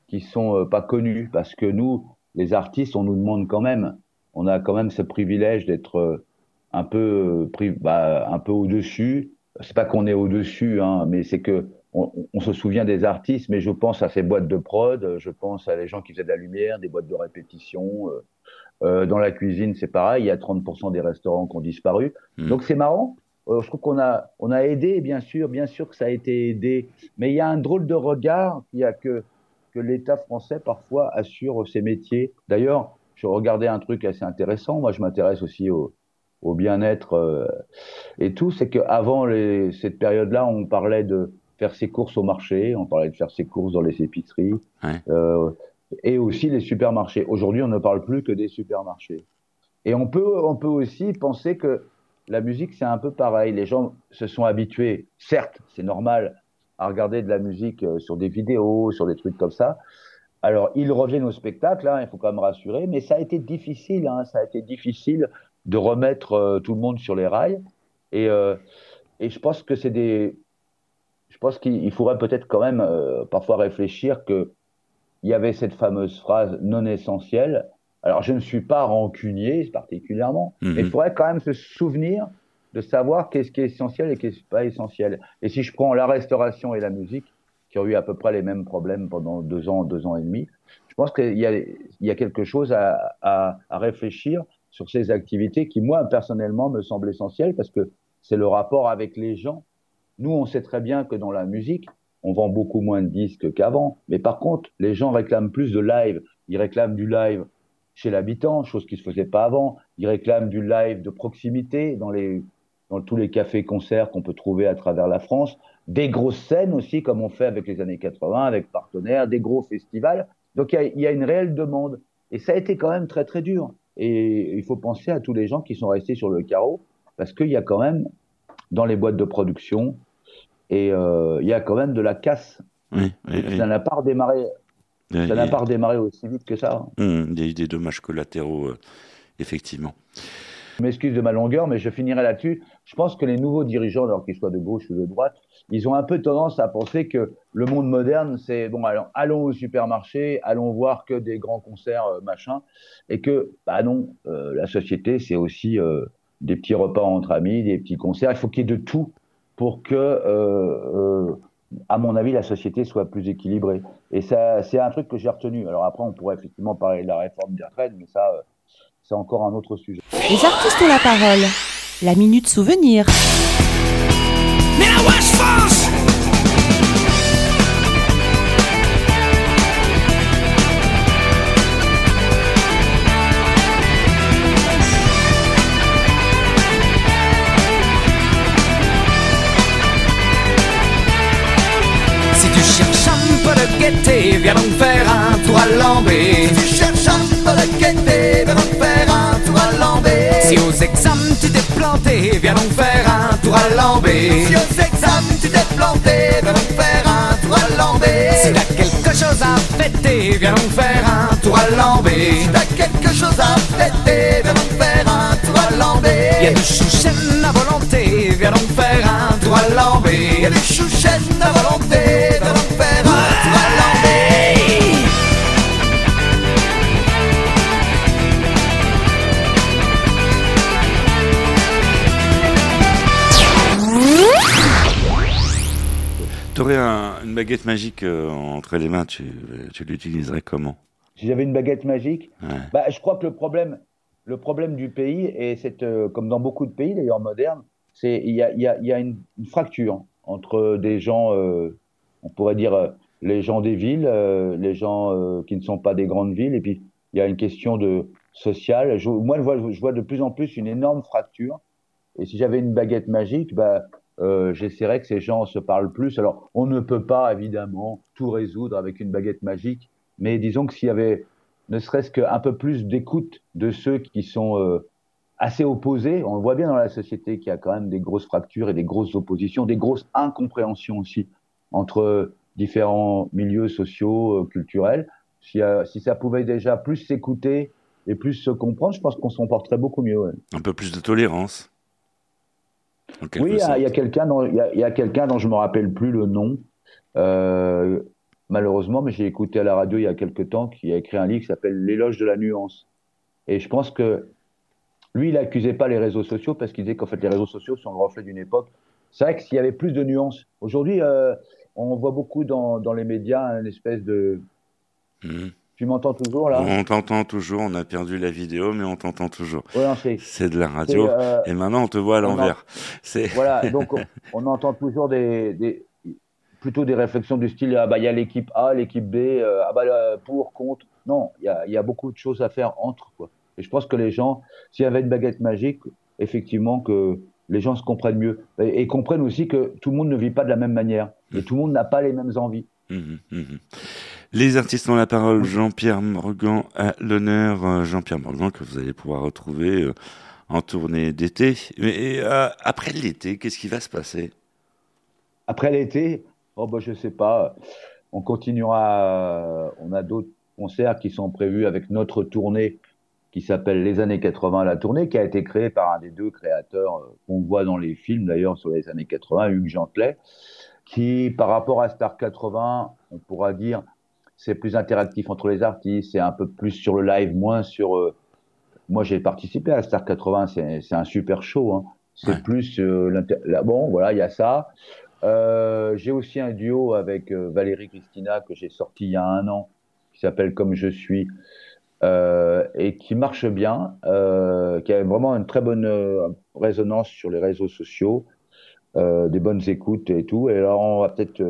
qui sont pas connus, parce que nous, les artistes, on nous demande quand même, on a quand même ce privilège d'être un peu, bah, un peu au-dessus. C'est pas qu'on est au-dessus, hein, mais c'est que on, on se souvient des artistes, mais je pense à ces boîtes de prod, je pense à les gens qui faisaient de la lumière, des boîtes de répétition. euh, euh, dans la cuisine, c'est pareil, il y a 30% des restaurants qui ont disparu. Mhm. Donc c'est marrant. Euh, je trouve qu'on a, on a aidé, bien sûr, bien sûr que ça a été aidé, mais il y a un drôle de regard qu'il y a que, que l'État français parfois assure ces métiers. D'ailleurs, je regardais un truc assez intéressant. Moi, je m'intéresse aussi au, au bien-être euh, et tout. C'est qu'avant cette période-là, on parlait de faire ses courses au marché, on parlait de faire ses courses dans les épiceries Ouais. euh, et aussi les supermarchés. Aujourd'hui, on ne parle plus que des supermarchés. Et on peut, on peut aussi penser que la musique, c'est un peu pareil. Les gens se sont habitués, certes, c'est normal, à regarder de la musique euh, sur des vidéos, sur des trucs comme ça. Alors, ils reviennent au spectacle, hein, il faut quand même rassurer, mais ça a été difficile, hein, ça a été difficile de remettre euh, tout le monde sur les rails. Et, euh, et je pense que c'est des. Je pense qu'il il faudrait peut-être quand même euh, parfois réfléchir que il y avait cette fameuse phrase non essentielle. Alors, je ne suis pas rancunier particulièrement, Mhm. mais il faudrait quand même se souvenir de savoir qu'est-ce qui est essentiel et qu'est-ce qui n'est pas essentiel. Et si je prends la restauration et la musique, qui ont eu à peu près les mêmes problèmes pendant deux ans, deux ans et demi, je pense qu'il y y a quelque chose à, à, à réfléchir sur ces activités qui, moi, personnellement, me semblent essentielles parce que c'est le rapport avec les gens. Nous, on sait très bien que dans la musique, on vend beaucoup moins de disques qu'avant. Mais par contre, les gens réclament plus de live. Ils réclament du live chez l'habitant, chose qui se faisait pas avant. Ils réclament du live de proximité dans les dans tous les cafés-concerts qu'on peut trouver à travers la France. des grosses scènes aussi, comme on fait avec les années 80, avec partenaires, des gros festivals. Donc il y y a une réelle demande. Et ça a été quand même très très dur. Et il faut penser à tous les gens qui sont restés sur le carreau, parce qu'il y a quand même, dans les boîtes de production, et euh, il y a quand même de la casse. Oui, oui, Et oui. Ça n'a pas redémarré, ça n'a pas redémarré aussi vite que ça. Il y a eu des dommages collatéraux, euh, effectivement. Je m'excuse de ma longueur, mais je finirai là-dessus. Je pense que les nouveaux dirigeants, alors qu'ils soient de gauche ou de droite, ils ont un peu tendance à penser que le monde moderne, c'est bon, allons, allons au supermarché, allons voir que des grands concerts, euh, machin, et que, bah non, euh, la société, c'est aussi euh, des petits repas entre amis, des petits concerts. Il faut qu'il y ait de tout pour que, euh, euh, à mon avis, la société soit plus équilibrée. Et ça, c'est un truc que j'ai retenu. Alors après, on pourrait effectivement parler de la réforme des retraites, mais ça, euh, c'est encore un autre sujet. Les artistes ont la parole. La minute souvenir. Viens donc faire un tour à Lambé. Si aux examens tu t'es planté, viens donc faire un tour à Lambé. Si t'as quelque chose à fêter, viens donc faire un tour à Lambé. Si t'as quelque chose à fêter, viens donc faire un tour à Lambé. Y'a du chouchen à volonté, viens donc faire un tour à Lambé. Y'a du chouchen à volonté, une baguette magique euh, entre les mains, tu, tu l'utiliserais comment? Si j'avais une baguette magique, Ouais. bah, je crois que le problème, le problème du pays, et c'est euh, comme dans beaucoup de pays d'ailleurs modernes, c'est il y a, y a, y a une, une fracture entre des gens, euh, on pourrait dire les gens des villes, les gens qui ne sont pas des grandes villes, et puis il y a une question de sociale. Je, moi, je vois, je vois de plus en plus une énorme fracture. Et si j'avais une baguette magique, bah, euh, j'essaierais que ces gens se parlent plus. Alors, on ne peut pas évidemment tout résoudre avec une baguette magique, mais disons que s'il y avait ne serait-ce qu'un peu plus d'écoute de ceux qui sont euh, assez opposés, on le voit bien dans la société qu'il y a quand même des grosses fractures et des grosses oppositions, des grosses incompréhensions aussi entre différents milieux sociaux, euh, culturels. Si, ça pouvait déjà plus s'écouter et plus se comprendre, je pense qu'on s'en porterait beaucoup mieux. Un peu plus de tolérance. Oui, il y a- quelqu'un dont, y a, il y a quelqu'un dont je me rappelle plus le nom, euh, malheureusement, mais j'ai écouté à la radio il y a quelque temps qui a écrit un livre qui s'appelle L'éloge de la nuance. Et je pense que lui, il accusait pas les réseaux sociaux parce qu'il disait qu'en fait les réseaux sociaux sont le reflet d'une époque. C'est vrai que s'il y avait plus de nuances. Aujourd'hui, euh, on voit beaucoup dans, dans les médias une espèce de. Mhm. Tu m'entends toujours là? On t'entend toujours, on a perdu la vidéo, mais on t'entend toujours. Ouais, c'est- de la radio. euh, Et maintenant, on te voit à en- l'envers. Voilà, donc on, on entend toujours des, des- plutôt des réflexions du style ah bah il y a l'équipe A, l'équipe B, euh, ah bah pour, contre. Non, il y a, il y a beaucoup de choses à faire entre quoi. Et je pense que les gens, s'il y avait une baguette magique, effectivement que les gens se comprennent mieux et, et comprennent aussi que tout le monde ne vit pas de la même manière et tout le monde n'a pas les mêmes envies. Mhm, mhm. Les artistes ont la parole. Jean-Pierre Morgan à l'honneur. Euh, Jean-Pierre Morgan que vous allez pouvoir retrouver euh, en tournée d'été. Mais euh, après l'été, qu'est-ce qui va se passer? Après l'été, oh bah je sais pas, on continuera. On a d'autres concerts qui sont prévus avec notre tournée qui s'appelle Les années 80 la tournée, qui a été créée par un des deux créateurs qu'on voit dans les films d'ailleurs sur les années 80, Hugues Gentelet, qui par rapport à Star 80, on pourra dire c'est plus interactif entre les artistes, c'est un peu plus sur le live, moins sur. euh, moi j'ai participé à Star 80, c'est un super show. Hein. C'est Ouais. plus euh, là, bon, voilà, il y a ça. Euh, j'ai aussi un duo avec euh, Valérie Christina que j'ai sorti il y a un an, qui s'appelle Comme je suis, et qui marche bien, qui a vraiment une très bonne résonance sur les réseaux sociaux, des bonnes écoutes et tout. Et alors on va peut-être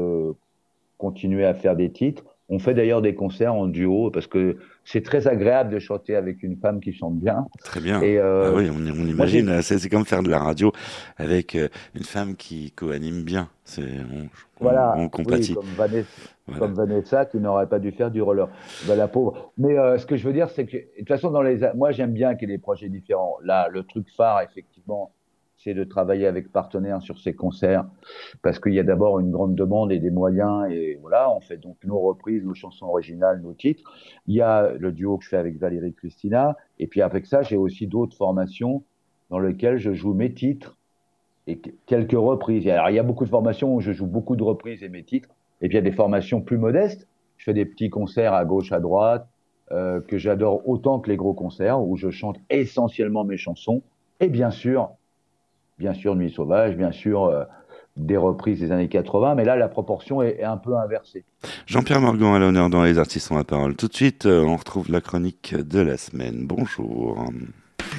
continuer à faire des titres. On fait d'ailleurs des concerts en duo parce que c'est très agréable de chanter avec une femme qui chante bien. Très bien. Et, euh, Ah oui, on, on imagine, c'est comme faire de la radio avec euh, une femme qui co-anime bien. C'est on, Voilà, on, on oui, compatit. comme, Vanessa, Voilà. comme Vanessa qui n'aurait pas dû faire du roller. Ben, la pauvre. Mais euh, ce que je veux dire, c'est que de toute façon, dans les, moi j'aime bien qu'il y ait des projets différents. Là, le truc phare, effectivement, c'est de travailler avec partenaires sur ces concerts parce qu'il y a d'abord une grande demande et des moyens et voilà, on fait donc nos reprises, nos chansons originales, nos titres. Il y a le duo que je fais avec Valérie Christina et puis avec ça, j'ai aussi d'autres formations dans lesquelles je joue mes titres et que- quelques reprises. Alors, il y a beaucoup de formations où je joue beaucoup de reprises et mes titres. Et puis, il y a des formations plus modestes. Je fais des petits concerts à gauche, à droite, euh, que j'adore autant que les gros concerts, où je chante essentiellement mes chansons. Et bien sûr, bien sûr, Nuit Sauvage, bien sûr, euh, des reprises des années 80. Mais là, la proportion est, est un peu inversée. Jean-Pierre Morgan à l'honneur dans Les Artistes ont la parole. Tout de suite, euh, on retrouve la chronique de la semaine. Bonjour.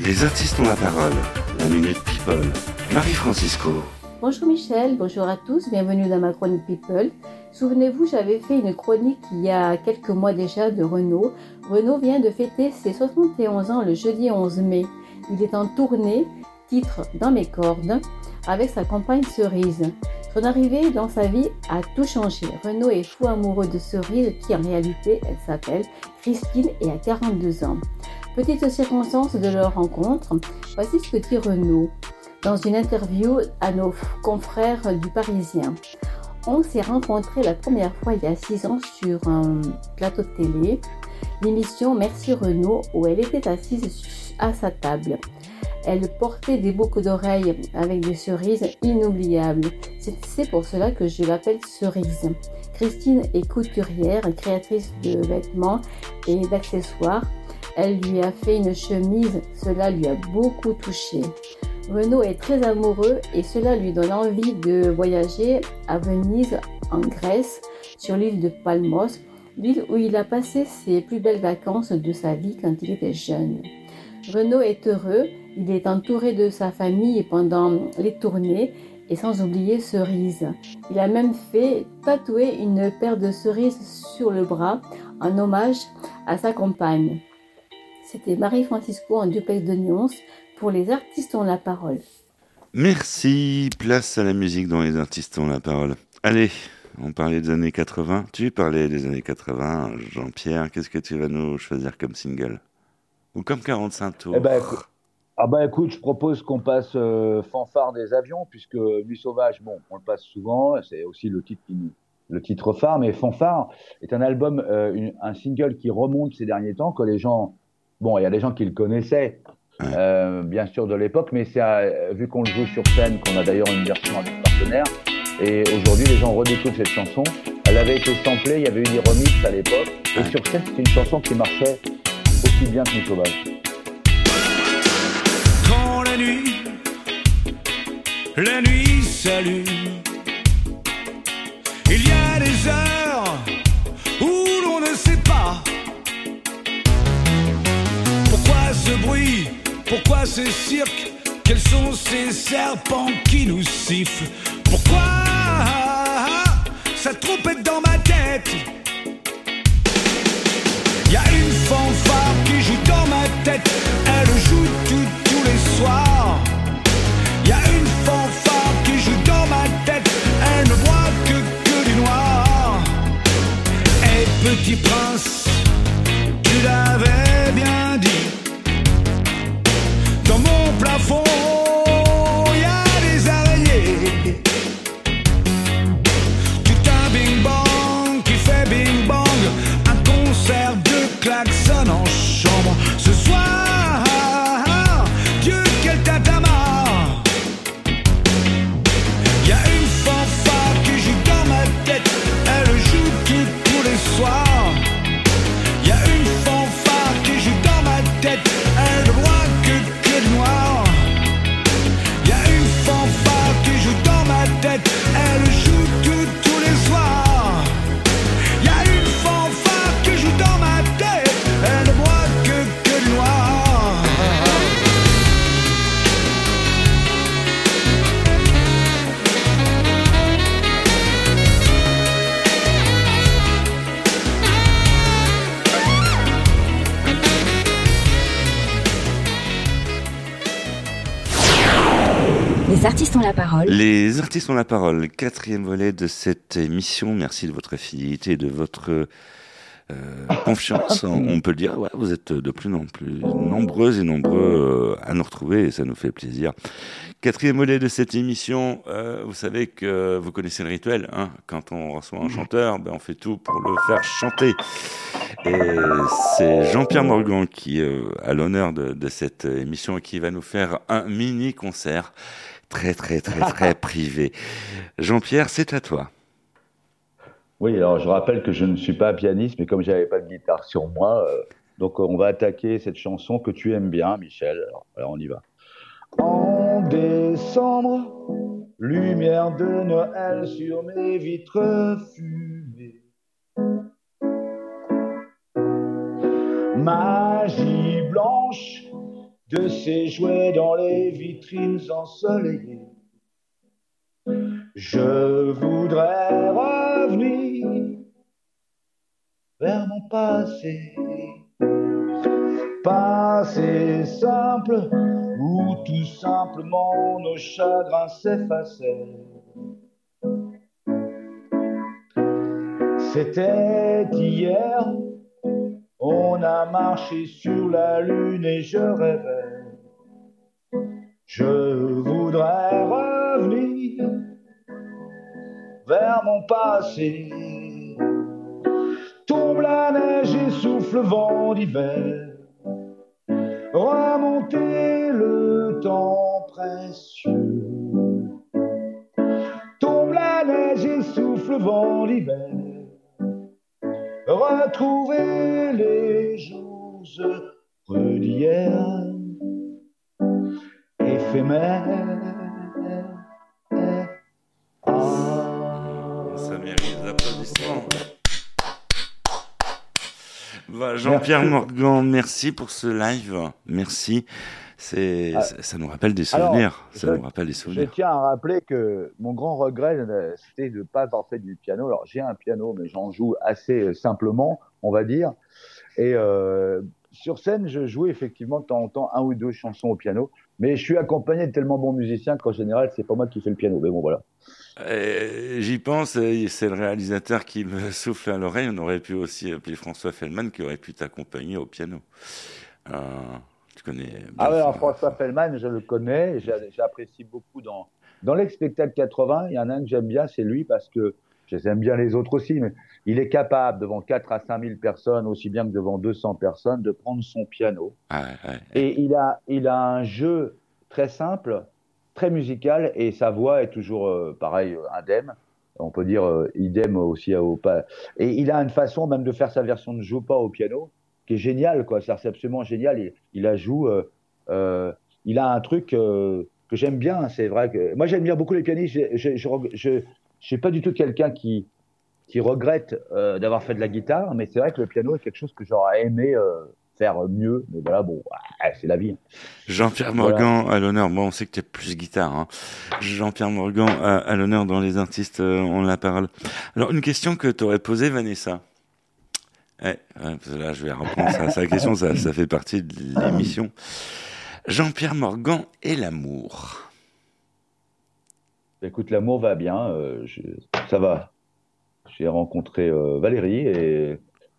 Les artistes ont la parole. La Minute People. Marie-Francisco. Bonjour Michel, bonjour à tous, bienvenue dans ma chronique People. Souvenez-vous, j'avais fait une chronique il y a quelques mois déjà de Renault. Renault vient de fêter ses 71 ans le jeudi 11 mai. Il est en tournée, titre Dans mes cordes, avec sa compagne Cerise. Son arrivée dans sa vie a tout changé. Renault est fou amoureux de Cerise qui en réalité, elle s'appelle Christine et a 42 ans. Petite circonstance de leur rencontre, voici ce que dit Renault dans une interview à nos confrères du Parisien. On s'est rencontrés la première fois il y a six ans sur un plateau de télé, l'émission Merci Renault, où elle était assise à sa table. Elle portait des boucles d'oreilles avec des cerises inoubliables. C'est- pour cela que je l'appelle Cerise. Christine est couturière, créatrice de vêtements et d'accessoires. Elle lui a fait une chemise, cela lui a beaucoup touché. Renaud est très amoureux et cela lui donne envie de voyager à Venise, en Grèce, sur l'île de Palmos, l'île où il a passé ses plus belles vacances de sa vie quand il était jeune. Renaud est heureux, il est entouré de sa famille pendant les tournées et sans oublier Cerise. Il a même fait tatouer une paire de cerises sur le bras en hommage à sa compagne. C'était Marie-Francisco en duplex de Nyons pour les artistes ont la parole. Merci. Place à la musique dont les artistes ont la parole. Allez, on parlait des années 80. Tu parlais des années 80. Jean-Pierre, qu'est-ce que tu vas nous choisir comme single? Ou comme 45 tours? Eh ben, ah bah écoute, je propose qu'on passe euh, Fanfare des avions, puisque Nuit Sauvage, bon, on le passe souvent, c'est aussi le titre, qui nous- le titre phare, mais Fanfare est un album, euh, une- un single qui remonte ces derniers temps, que les gens, bon, il y a des gens qui le connaissaient, euh, bien sûr, de l'époque, mais c'est vu qu'on le joue sur scène, qu'on a d'ailleurs une version avec partenaire, et aujourd'hui les gens redécouvrent cette chanson. Elle avait été samplée, il y avait eu des remixes à l'époque, et sur scène, c'est une chanson qui marchait aussi bien que Nuit Sauvage. La nuit, la nuit s'allume, il y a des heures où l'on ne sait pas pourquoi ce bruit, pourquoi ce cirque, quels sont ces serpents qui nous sifflent, pourquoi ça trompette dans ma tête? Y a une fanfare qui joue dans ma tête, elle joue tout, soirs. Y a une fanfare qui joue dans ma tête, elle ne voit que, que du noir. Et petit prince, tu l'avais bien dit. Dans mon plafond, parole. Les artistes ont la parole. Quatrième volet de cette émission. Merci de votre fidélité et de votre euh, confiance. On, peut le dire. Ouais, vous êtes de plus en plus nombreuses et nombreux euh, à nous retrouver et ça nous fait plaisir. Quatrième volet de cette émission. euh, vous savez que vous connaissez le rituel. Hein Quand on reçoit un chanteur, ben, on fait tout pour le faire chanter. Et c'est Jean-Pierre Morgan qui euh, à l'honneur de, de cette émission et qui va nous faire un mini concert très très très très privé. Jean-Pierre, c'est à toi. Oui, alors je rappelle que je ne suis pas pianiste, mais comme j'avais pas de guitare sur moi, euh, donc euh, on va attaquer cette chanson que tu aimes bien, Michel. Alors, alors, on y va. En décembre, lumière de Noël sur mes vitres fumées. Magie blanche de ces jouets dans les vitrines ensoleillées. Je voudrais revenir vers mon passé. Passé simple où tout simplement nos chagrins s'effaçaient. C'était hier, on a marché sur la lune et je rêvais. Je voudrais revenir vers mon passé. Tombe la neige et souffle le vent d'hiver. Remonter le temps précieux. Tombe la neige et souffle le vent d'hiver. Retrouver les jours heureux d'hier. Éphémères. Ça mérite des applaudissements. Bah, Jean-Pierre Morgan, merci pour ce live. Merci. C'est, Ah. ça, nous rappelle des Alors, souvenirs. ça je- nous rappelle des Je souvenirs. tiens à rappeler que mon grand regret, euh, c'était de ne pas avoir fait du piano. Alors, j'ai un piano, mais j'en joue assez euh, simplement, on va dire. Et euh, sur scène, je jouais effectivement de temps en temps un ou deux chansons au piano. Mais je suis accompagné de tellement bons musiciens qu'en général, c'est pas moi qui fais le piano. Mais bon, voilà. Euh, J'y pense, c'est le réalisateur qui me souffle à l'oreille. On aurait pu aussi appeler François Fellman qui aurait pu t'accompagner au piano. Euh, connais Ah ouais, François Fellman, je le connais, j'a- j'apprécie beaucoup dans, dans l'ex-spectacle 80. Il y en a un que j'aime bien, c'est lui, parce que j'aime bien les autres aussi, mais il est capable, devant 4 à 5 000 personnes, aussi bien que devant 200 personnes, de prendre son piano. Ah, ouais, ouais. Et il a, il a un jeu très simple, très musical, et sa voix est toujours euh, pareil, euh, indemne. On peut dire euh, idem aussi à pas. Et il a une façon même de faire sa version de Joe pas au piano qui est géniale, quoi. C'est absolument génial. Il, il la joue. euh, euh, il a un truc euh, que j'aime bien. C'est vrai que moi j'aime bien beaucoup les pianistes. Je, je, je, je, je suis pas du tout quelqu'un qui qui regrette d'avoir fait de la guitare, mais c'est vrai que le piano est quelque chose que j'aurais aimé faire mieux. Mais voilà, bon, c'est la vie. hein. Jean-Pierre Morgan à l'honneur. Bon, on sait que tu es plus guitare. Hein. Jean-Pierre Morgan à, à l'honneur dans les artistes, euh, on la parole. Alors, une question que tu aurais posée, Vanessa. Je vais reprendre sa, question, ça, fait partie de l'émission. Jean-Pierre Morgan et l'amour. Écoute, l'amour va bien, euh, ça va. J'ai rencontré euh, Valérie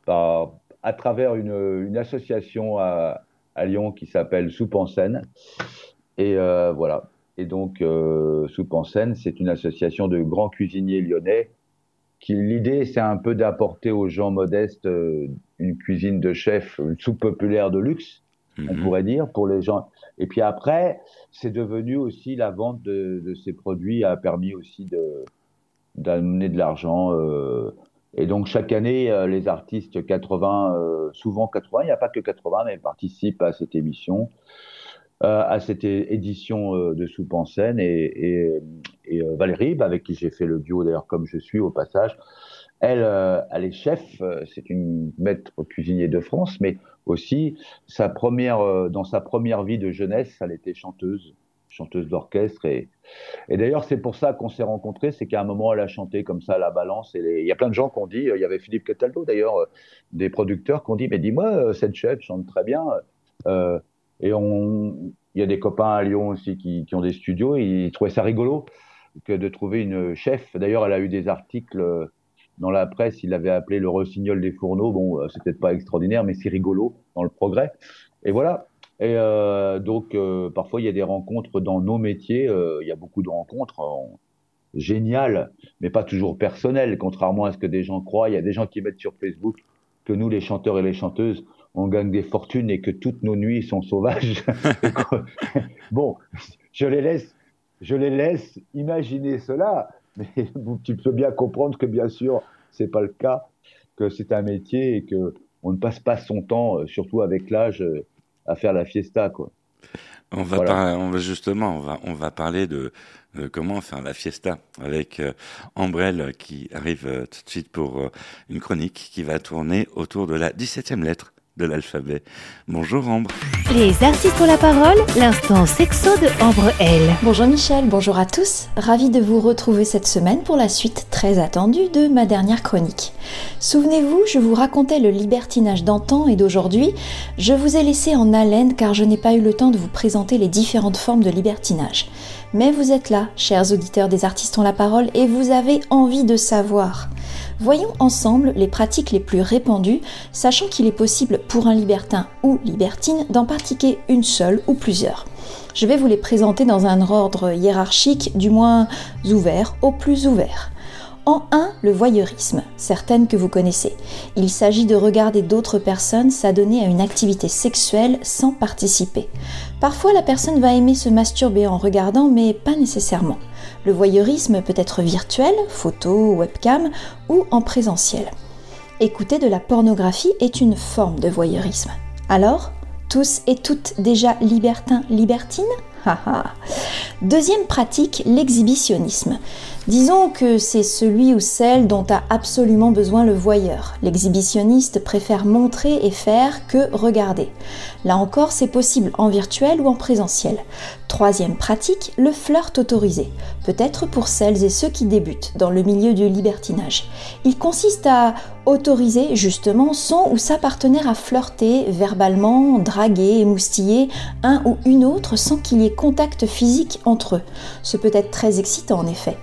à travers une, association à, Lyon qui s'appelle Soupe en Seine. Et euh, voilà. Et donc, Soupe en Seine, c'est une association de grands cuisiniers lyonnais. Qui l'idée, c'est un peu d'apporter aux gens modestes euh, une cuisine de chef, une soupe populaire de luxe on Mhm. pourrait dire, pour les gens. Et puis après, c'est devenu aussi la vente de, de ces produits a permis aussi de d'amener de l'argent. euh, et donc chaque année, euh, les artistes 80, euh, souvent 80, il n'y a pas que 80, mais ils participent à cette émission, euh, à cette édition euh, de Soupe en scène. Et, et, et, euh, Valérie, bah, avec qui j'ai fait le duo d'ailleurs comme je suis au passage, elle, euh, elle est chef, euh, c'est une maître cuisinier de France, mais aussi sa première, euh, dans sa première vie de jeunesse, elle était chanteuse, chanteuse d'orchestre. Et, et d'ailleurs, c'est pour ça qu'on s'est rencontrés, c'est qu'à un moment, elle a chanté comme ça à la balance. Et il y a plein de gens qui ont dit, il y avait Philippe Cataldo d'ailleurs, des producteurs qui ont dit, mais dis-moi, cette chef chante très bien. Euh, et on, il y a des copains à Lyon aussi qui, qui ont des studios ils trouvaient ça rigolo que de trouver une chef. D'ailleurs, elle a eu des articles euh, dans la presse, il avait appelé le rossignol des fourneaux. Bon, euh, c'est peut-être pas extraordinaire, mais c'est rigolo dans le progrès. Et voilà. Et euh, donc, euh, parfois, il y a des rencontres dans nos métiers. euh, il y a beaucoup de rencontres géniales, mais pas toujours personnelles, contrairement à ce que des gens croient. Il y a des gens qui mettent sur Facebook que nous, les chanteurs et les chanteuses, on gagne des fortunes et que toutes nos nuits sont sauvages. Bon, je les laisse, je les laisse imaginer cela, mais tu peux bien comprendre que bien sûr, c'est pas le cas, que c'est un métier et que on ne passe pas son temps, euh, surtout avec l'âge, euh, à faire la fiesta, quoi. On va, Voilà. par- on va justement, on va, on va parler de, de comment faire la fiesta avec euh, Ambrelle qui arrive euh, tout de suite pour euh, une chronique qui va tourner autour de la 17e lettre de l'alphabet. Bonjour Ambre. Les artistes ont la parole, l'instant sexo de Ambre L. Bonjour Michel, bonjour à tous. Ravi de vous retrouver cette semaine pour la suite très attendue de ma dernière chronique. Souvenez-vous, je vous racontais le libertinage d'antan et d'aujourd'hui. Je vous ai laissé en haleine car je n'ai pas eu le temps de vous présenter les différentes formes de libertinage. Mais vous êtes là, chers auditeurs des artistes ont la parole, et vous avez envie de savoir. Voyons ensemble les pratiques les plus répandues, sachant qu'il est possible pour un libertin ou libertine d'en pratiquer une seule ou plusieurs. Je vais vous les présenter dans un ordre hiérarchique, du moins ouvert au plus ouvert. En 1, le voyeurisme, certaines que vous connaissez. Il s'agit de regarder d'autres personnes s'adonner à une activité sexuelle sans participer. Parfois, la personne va aimer se masturber en regardant, mais pas nécessairement. Le voyeurisme peut être virtuel, photo, webcam, ou en présentiel. Écouter de la pornographie est une forme de voyeurisme. Alors, tous et toutes déjà libertins, libertines? Deuxième pratique, l'exhibitionnisme. Disons que c'est celui ou celle dont a absolument besoin le voyeur. L'exhibitionniste préfère montrer et faire que regarder. Là encore, c'est possible en virtuel ou en présentiel. Troisième pratique, le flirt autorisé. Peut-être pour celles et ceux qui débutent dans le milieu du libertinage. Il consiste à autoriser justement son ou sa partenaire à flirter verbalement, draguer, émoustiller un ou une autre sans qu'il y ait contact physique entre eux. Ce peut être très excitant en effet.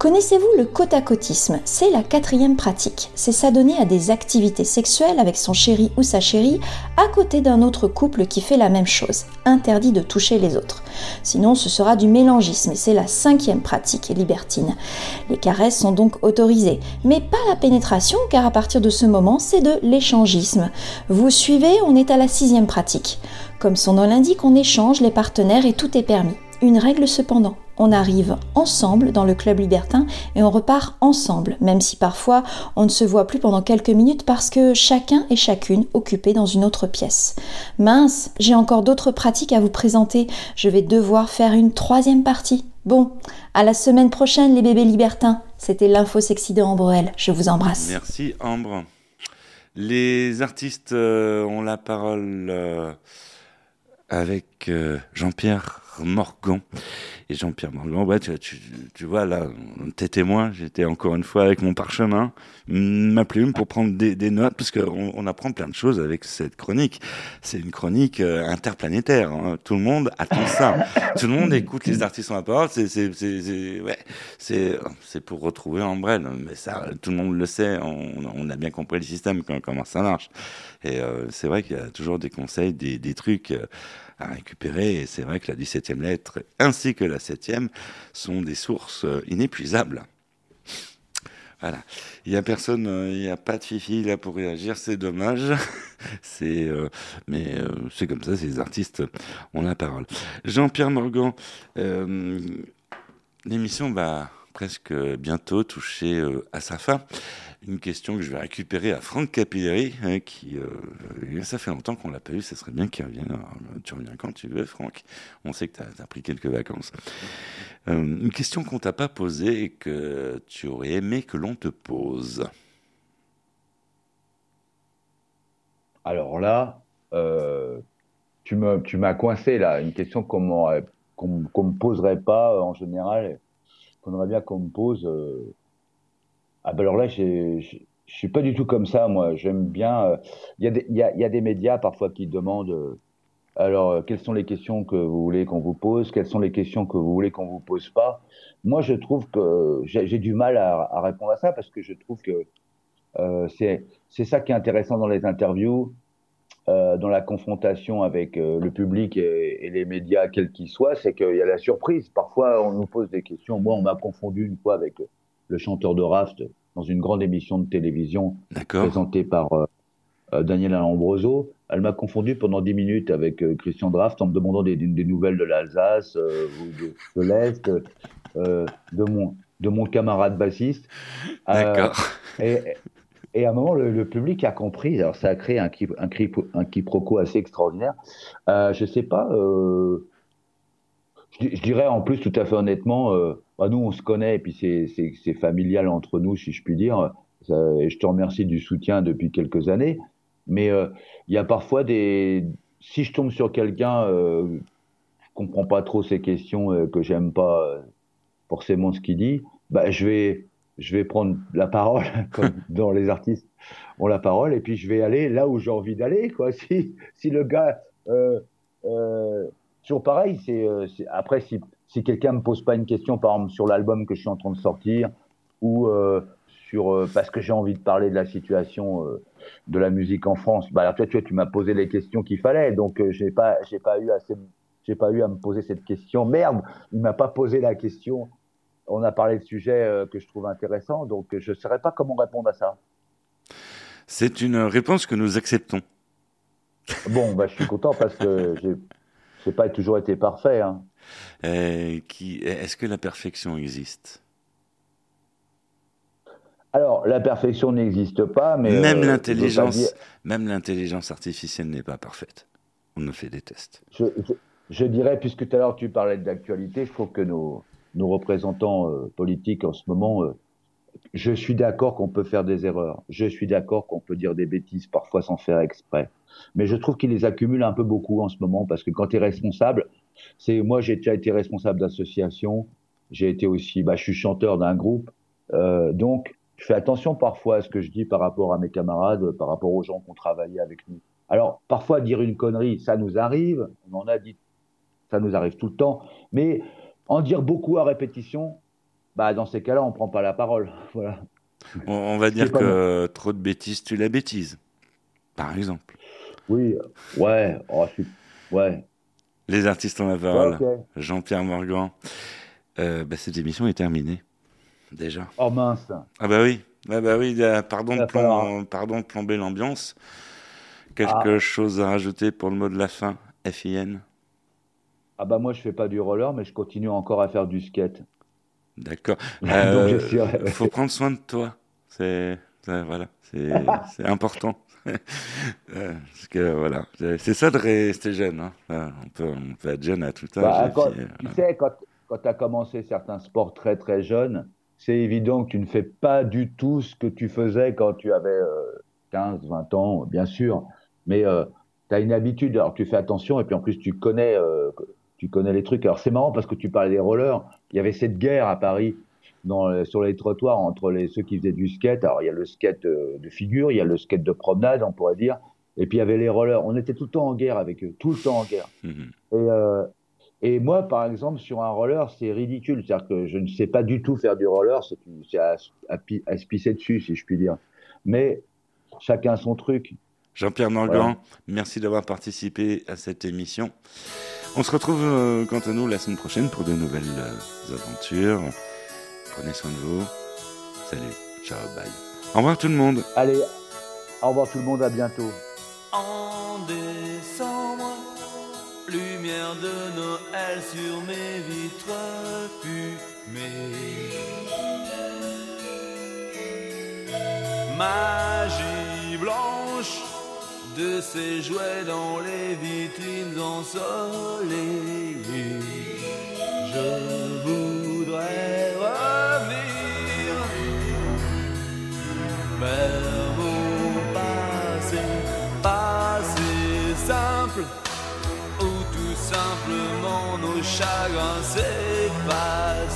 Connaissez-vous le côte-à-côtisme? C'est la quatrième pratique. C'est s'adonner à des activités sexuelles avec son chéri ou sa chérie à côté d'un autre couple qui fait la même chose. Interdit de toucher les autres. Sinon, ce sera du mélangisme et c'est la cinquième pratique libertine. Les caresses sont donc autorisées, mais pas la pénétration car à partir de ce moment, c'est de l'échangisme. Vous suivez, on est à la sixième pratique. Comme son nom l'indique, on échange les partenaires et tout est permis. Une règle cependant, on arrive ensemble dans le club libertin et on repart ensemble, même si parfois on ne se voit plus pendant quelques minutes parce que chacun et chacune occupé dans une autre pièce. Mince, j'ai encore d'autres pratiques à vous présenter, je vais devoir faire une troisième partie. Bon, à la semaine prochaine les bébés libertins. C'était l'info sexy de Ambrel, je vous embrasse. Merci Ambre. Les artistes euh, ont la parole euh, avec euh, Jean-Pierre Morgan. Et Jean-Pierre Morgan, ouais, tu, tu, tu vois, là, t'es témoin, j'étais encore une fois avec mon parchemin, ma plume pour prendre des, des notes, parce qu'on on apprend plein de choses avec cette chronique. C'est une chronique euh, interplanétaire. hein. Tout le monde attend ça. Tout le monde écoute les artistes en parole. C'est, ouais, pour retrouver Ambrelle. Mais ça, tout le monde le sait. On, on a bien compris le système, comment, comment ça marche. Et euh, c'est vrai qu'il y a toujours des conseils, des, des trucs euh, à récupérer. Et c'est vrai que la 17e lettre ainsi que la 7e sont des sources euh, inépuisables. Voilà. Il y a personne, euh, il n'y a pas de fifi là pour réagir, c'est dommage. c'est, euh, mais c'est comme ça, les artistes ont la parole. Jean-Pierre Morgan, l'émission va presque bientôt toucher à sa fin. Une question que je vais récupérer à Franck Capilleri, hein, qui, euh, ça fait longtemps qu'on l'a pas eu, ça serait bien qu'il revienne. Alors, tu reviens quand tu veux, Franck. On sait que tu as, pris quelques vacances. Euh, une question qu'on t'a pas posée et que tu aurais aimé que l'on te pose. Alors là, euh, tu me, tu m'as coincé là, une question qu'on qu'on me poserait pas euh, en général, qu'on aimerait bien qu'on me pose. euh. Ah ben alors là, j'ai- je suis pas du tout comme ça, moi. J'aime bien. euh, Il y a des, médias parfois qui demandent euh, Alors, euh, quelles sont les questions que vous voulez qu'on vous pose Quelles sont les questions que vous voulez qu'on vous pose pas Moi, je trouve que j'ai du mal à, répondre à ça parce que je trouve que c'est ça qui est intéressant dans les interviews, dans la confrontation avec le public et, et les médias, quels qu'ils soient, c'est qu'il y a la surprise. Parfois, on nous pose des questions. Moi, on m'a confondu une fois avec le chanteur de Raft dans une grande émission de télévision présentée par euh, euh, Daniel Alambroso. Elle m'a confondu pendant 10 minutes avec euh, Christian Draft en me demandant des, des nouvelles de l'Alsace euh, ou de, de l'Est, euh, de, mon, de mon camarade bassiste. D'accord. et, et à un moment, le, le public a compris. Alors, ça a créé un, qui- un, qui- un quiproquo assez extraordinaire. Je sais pas. Je, di- je dirais en plus, tout à fait honnêtement, bah, nous, on se connaît et puis c'est- familial entre nous, si je puis dire. Et je te remercie du soutien depuis quelques années. Mais euh, il y a parfois des. Si je tombe sur quelqu'un, euh, je comprends pas trop ses questions, euh, que j'aime pas euh, forcément ce qu'il dit, bah, je vais, je vais prendre la parole, comme dans les artistes ont la parole, et puis je vais aller là où j'ai envie d'aller. Si, si le gars, euh, toujours pareil, c'est- après, si, si quelqu'un me pose pas une question, par exemple, sur l'album que je suis en train de sortir, ou euh, sur, euh, parce que j'ai envie de parler de la situation euh, de la musique en France, bah, alors tu, vois, tu m'as posé les questions qu'il fallait, donc j'ai pas, j'ai pas eu assez, j'ai pas eu à me poser cette question. Merde, il m'a pas posé la question. On a parlé de sujets que je trouve intéressants, donc je ne saurais pas comment répondre à ça. C'est une réponse que nous acceptons. Bon, bah, je suis content parce que j'ai pas toujours été parfait. Hein. Euh, qui, est-ce que la perfection existe? Alors, la perfection n'existe pas, mais Même euh, l'intelligence, dire- même l'intelligence artificielle n'est pas parfaite. On nous fait des tests. je, je- je dirais, puisque tout à l'heure tu parlais d'actualité, je trouve que nos, nos représentants euh, politiques en ce moment, euh, je suis d'accord qu'on peut faire des erreurs. Je suis d'accord qu'on peut dire des bêtises parfois sans faire exprès. Mais je trouve qu'ils les accumulent un peu beaucoup en ce moment parce que quand tu es responsable, c'est moi j'ai déjà été responsable d'association, j'ai été aussi, bah, je suis chanteur d'un groupe, euh, donc je fais attention parfois à ce que je dis par rapport à mes camarades, par rapport aux gens qui ont travaillé avec nous. Alors parfois dire une connerie, ça nous arrive, on en a dit, ça nous arrive tout le temps, mais en dire beaucoup à répétition, bah dans ces cas-là on prend pas la parole, voilà. On, on va dire que trop de bêtises tue la bêtise, par exemple. Oui, ouais, oh, je suis- ouais. Les artistes ont la parole. Ouais. Jean-Pierre Morgan. Euh, bah, cette émission est terminée. Déjà. Oh mince. Ah bah oui. Ah bah oui, pardon, de pardon de plomber l'ambiance. Quelque Ah. chose à rajouter pour le mot de la fin, FIN Ah bah moi je fais pas du roller, mais je continue encore à faire du skate. D'accord. Euh, j'essaierai. faut prendre soin de toi. C'est voilà, c'est important. Euh, Parce que voilà, c'est ça de rester jeune. Hein. Euh, On peut on peut être jeune à tout âge. Bah, et quand- puis, euh, tu sais, quand, quand tu as commencé certains sports très très jeunes, c'est évident que tu ne fais pas du tout ce que tu faisais quand tu avais euh, 15, 20 ans, bien sûr. Mais tu as une habitude, alors tu fais attention, et puis en plus tu connais, euh, tu connais les trucs. Alors c'est marrant parce que tu parlais des rollers, il y avait cette guerre à Paris dans, sur les trottoirs entre les, ceux qui faisaient du skate. Alors il y a le skate euh, de figure, il y a le skate de promenade, on pourrait dire. Et puis il y avait les rollers. On était tout le temps en guerre avec eux, tout le temps en guerre. mhm. Et, euh, et moi, par exemple, sur un roller, c'est ridicule. C'est-à-dire que je ne sais pas du tout faire du roller, c'est à, à, pi- à se pisser dessus, si je puis dire. Mais chacun son truc. Jean-Pierre Morgan, merci d'avoir participé à cette émission. On se retrouve euh, quant à nous la semaine prochaine pour de nouvelles euh, aventures. Prenez soin de vous. Salut, ciao, bye. Au revoir tout le monde. Allez, au revoir tout le monde, à bientôt. En décembre, lumière de Noël sur mes vitres fumées. Magie blanche de ces jouets dans les vitrines ensoleillées. Je voudrais où tout simplement nos chagrins s'effaçaient.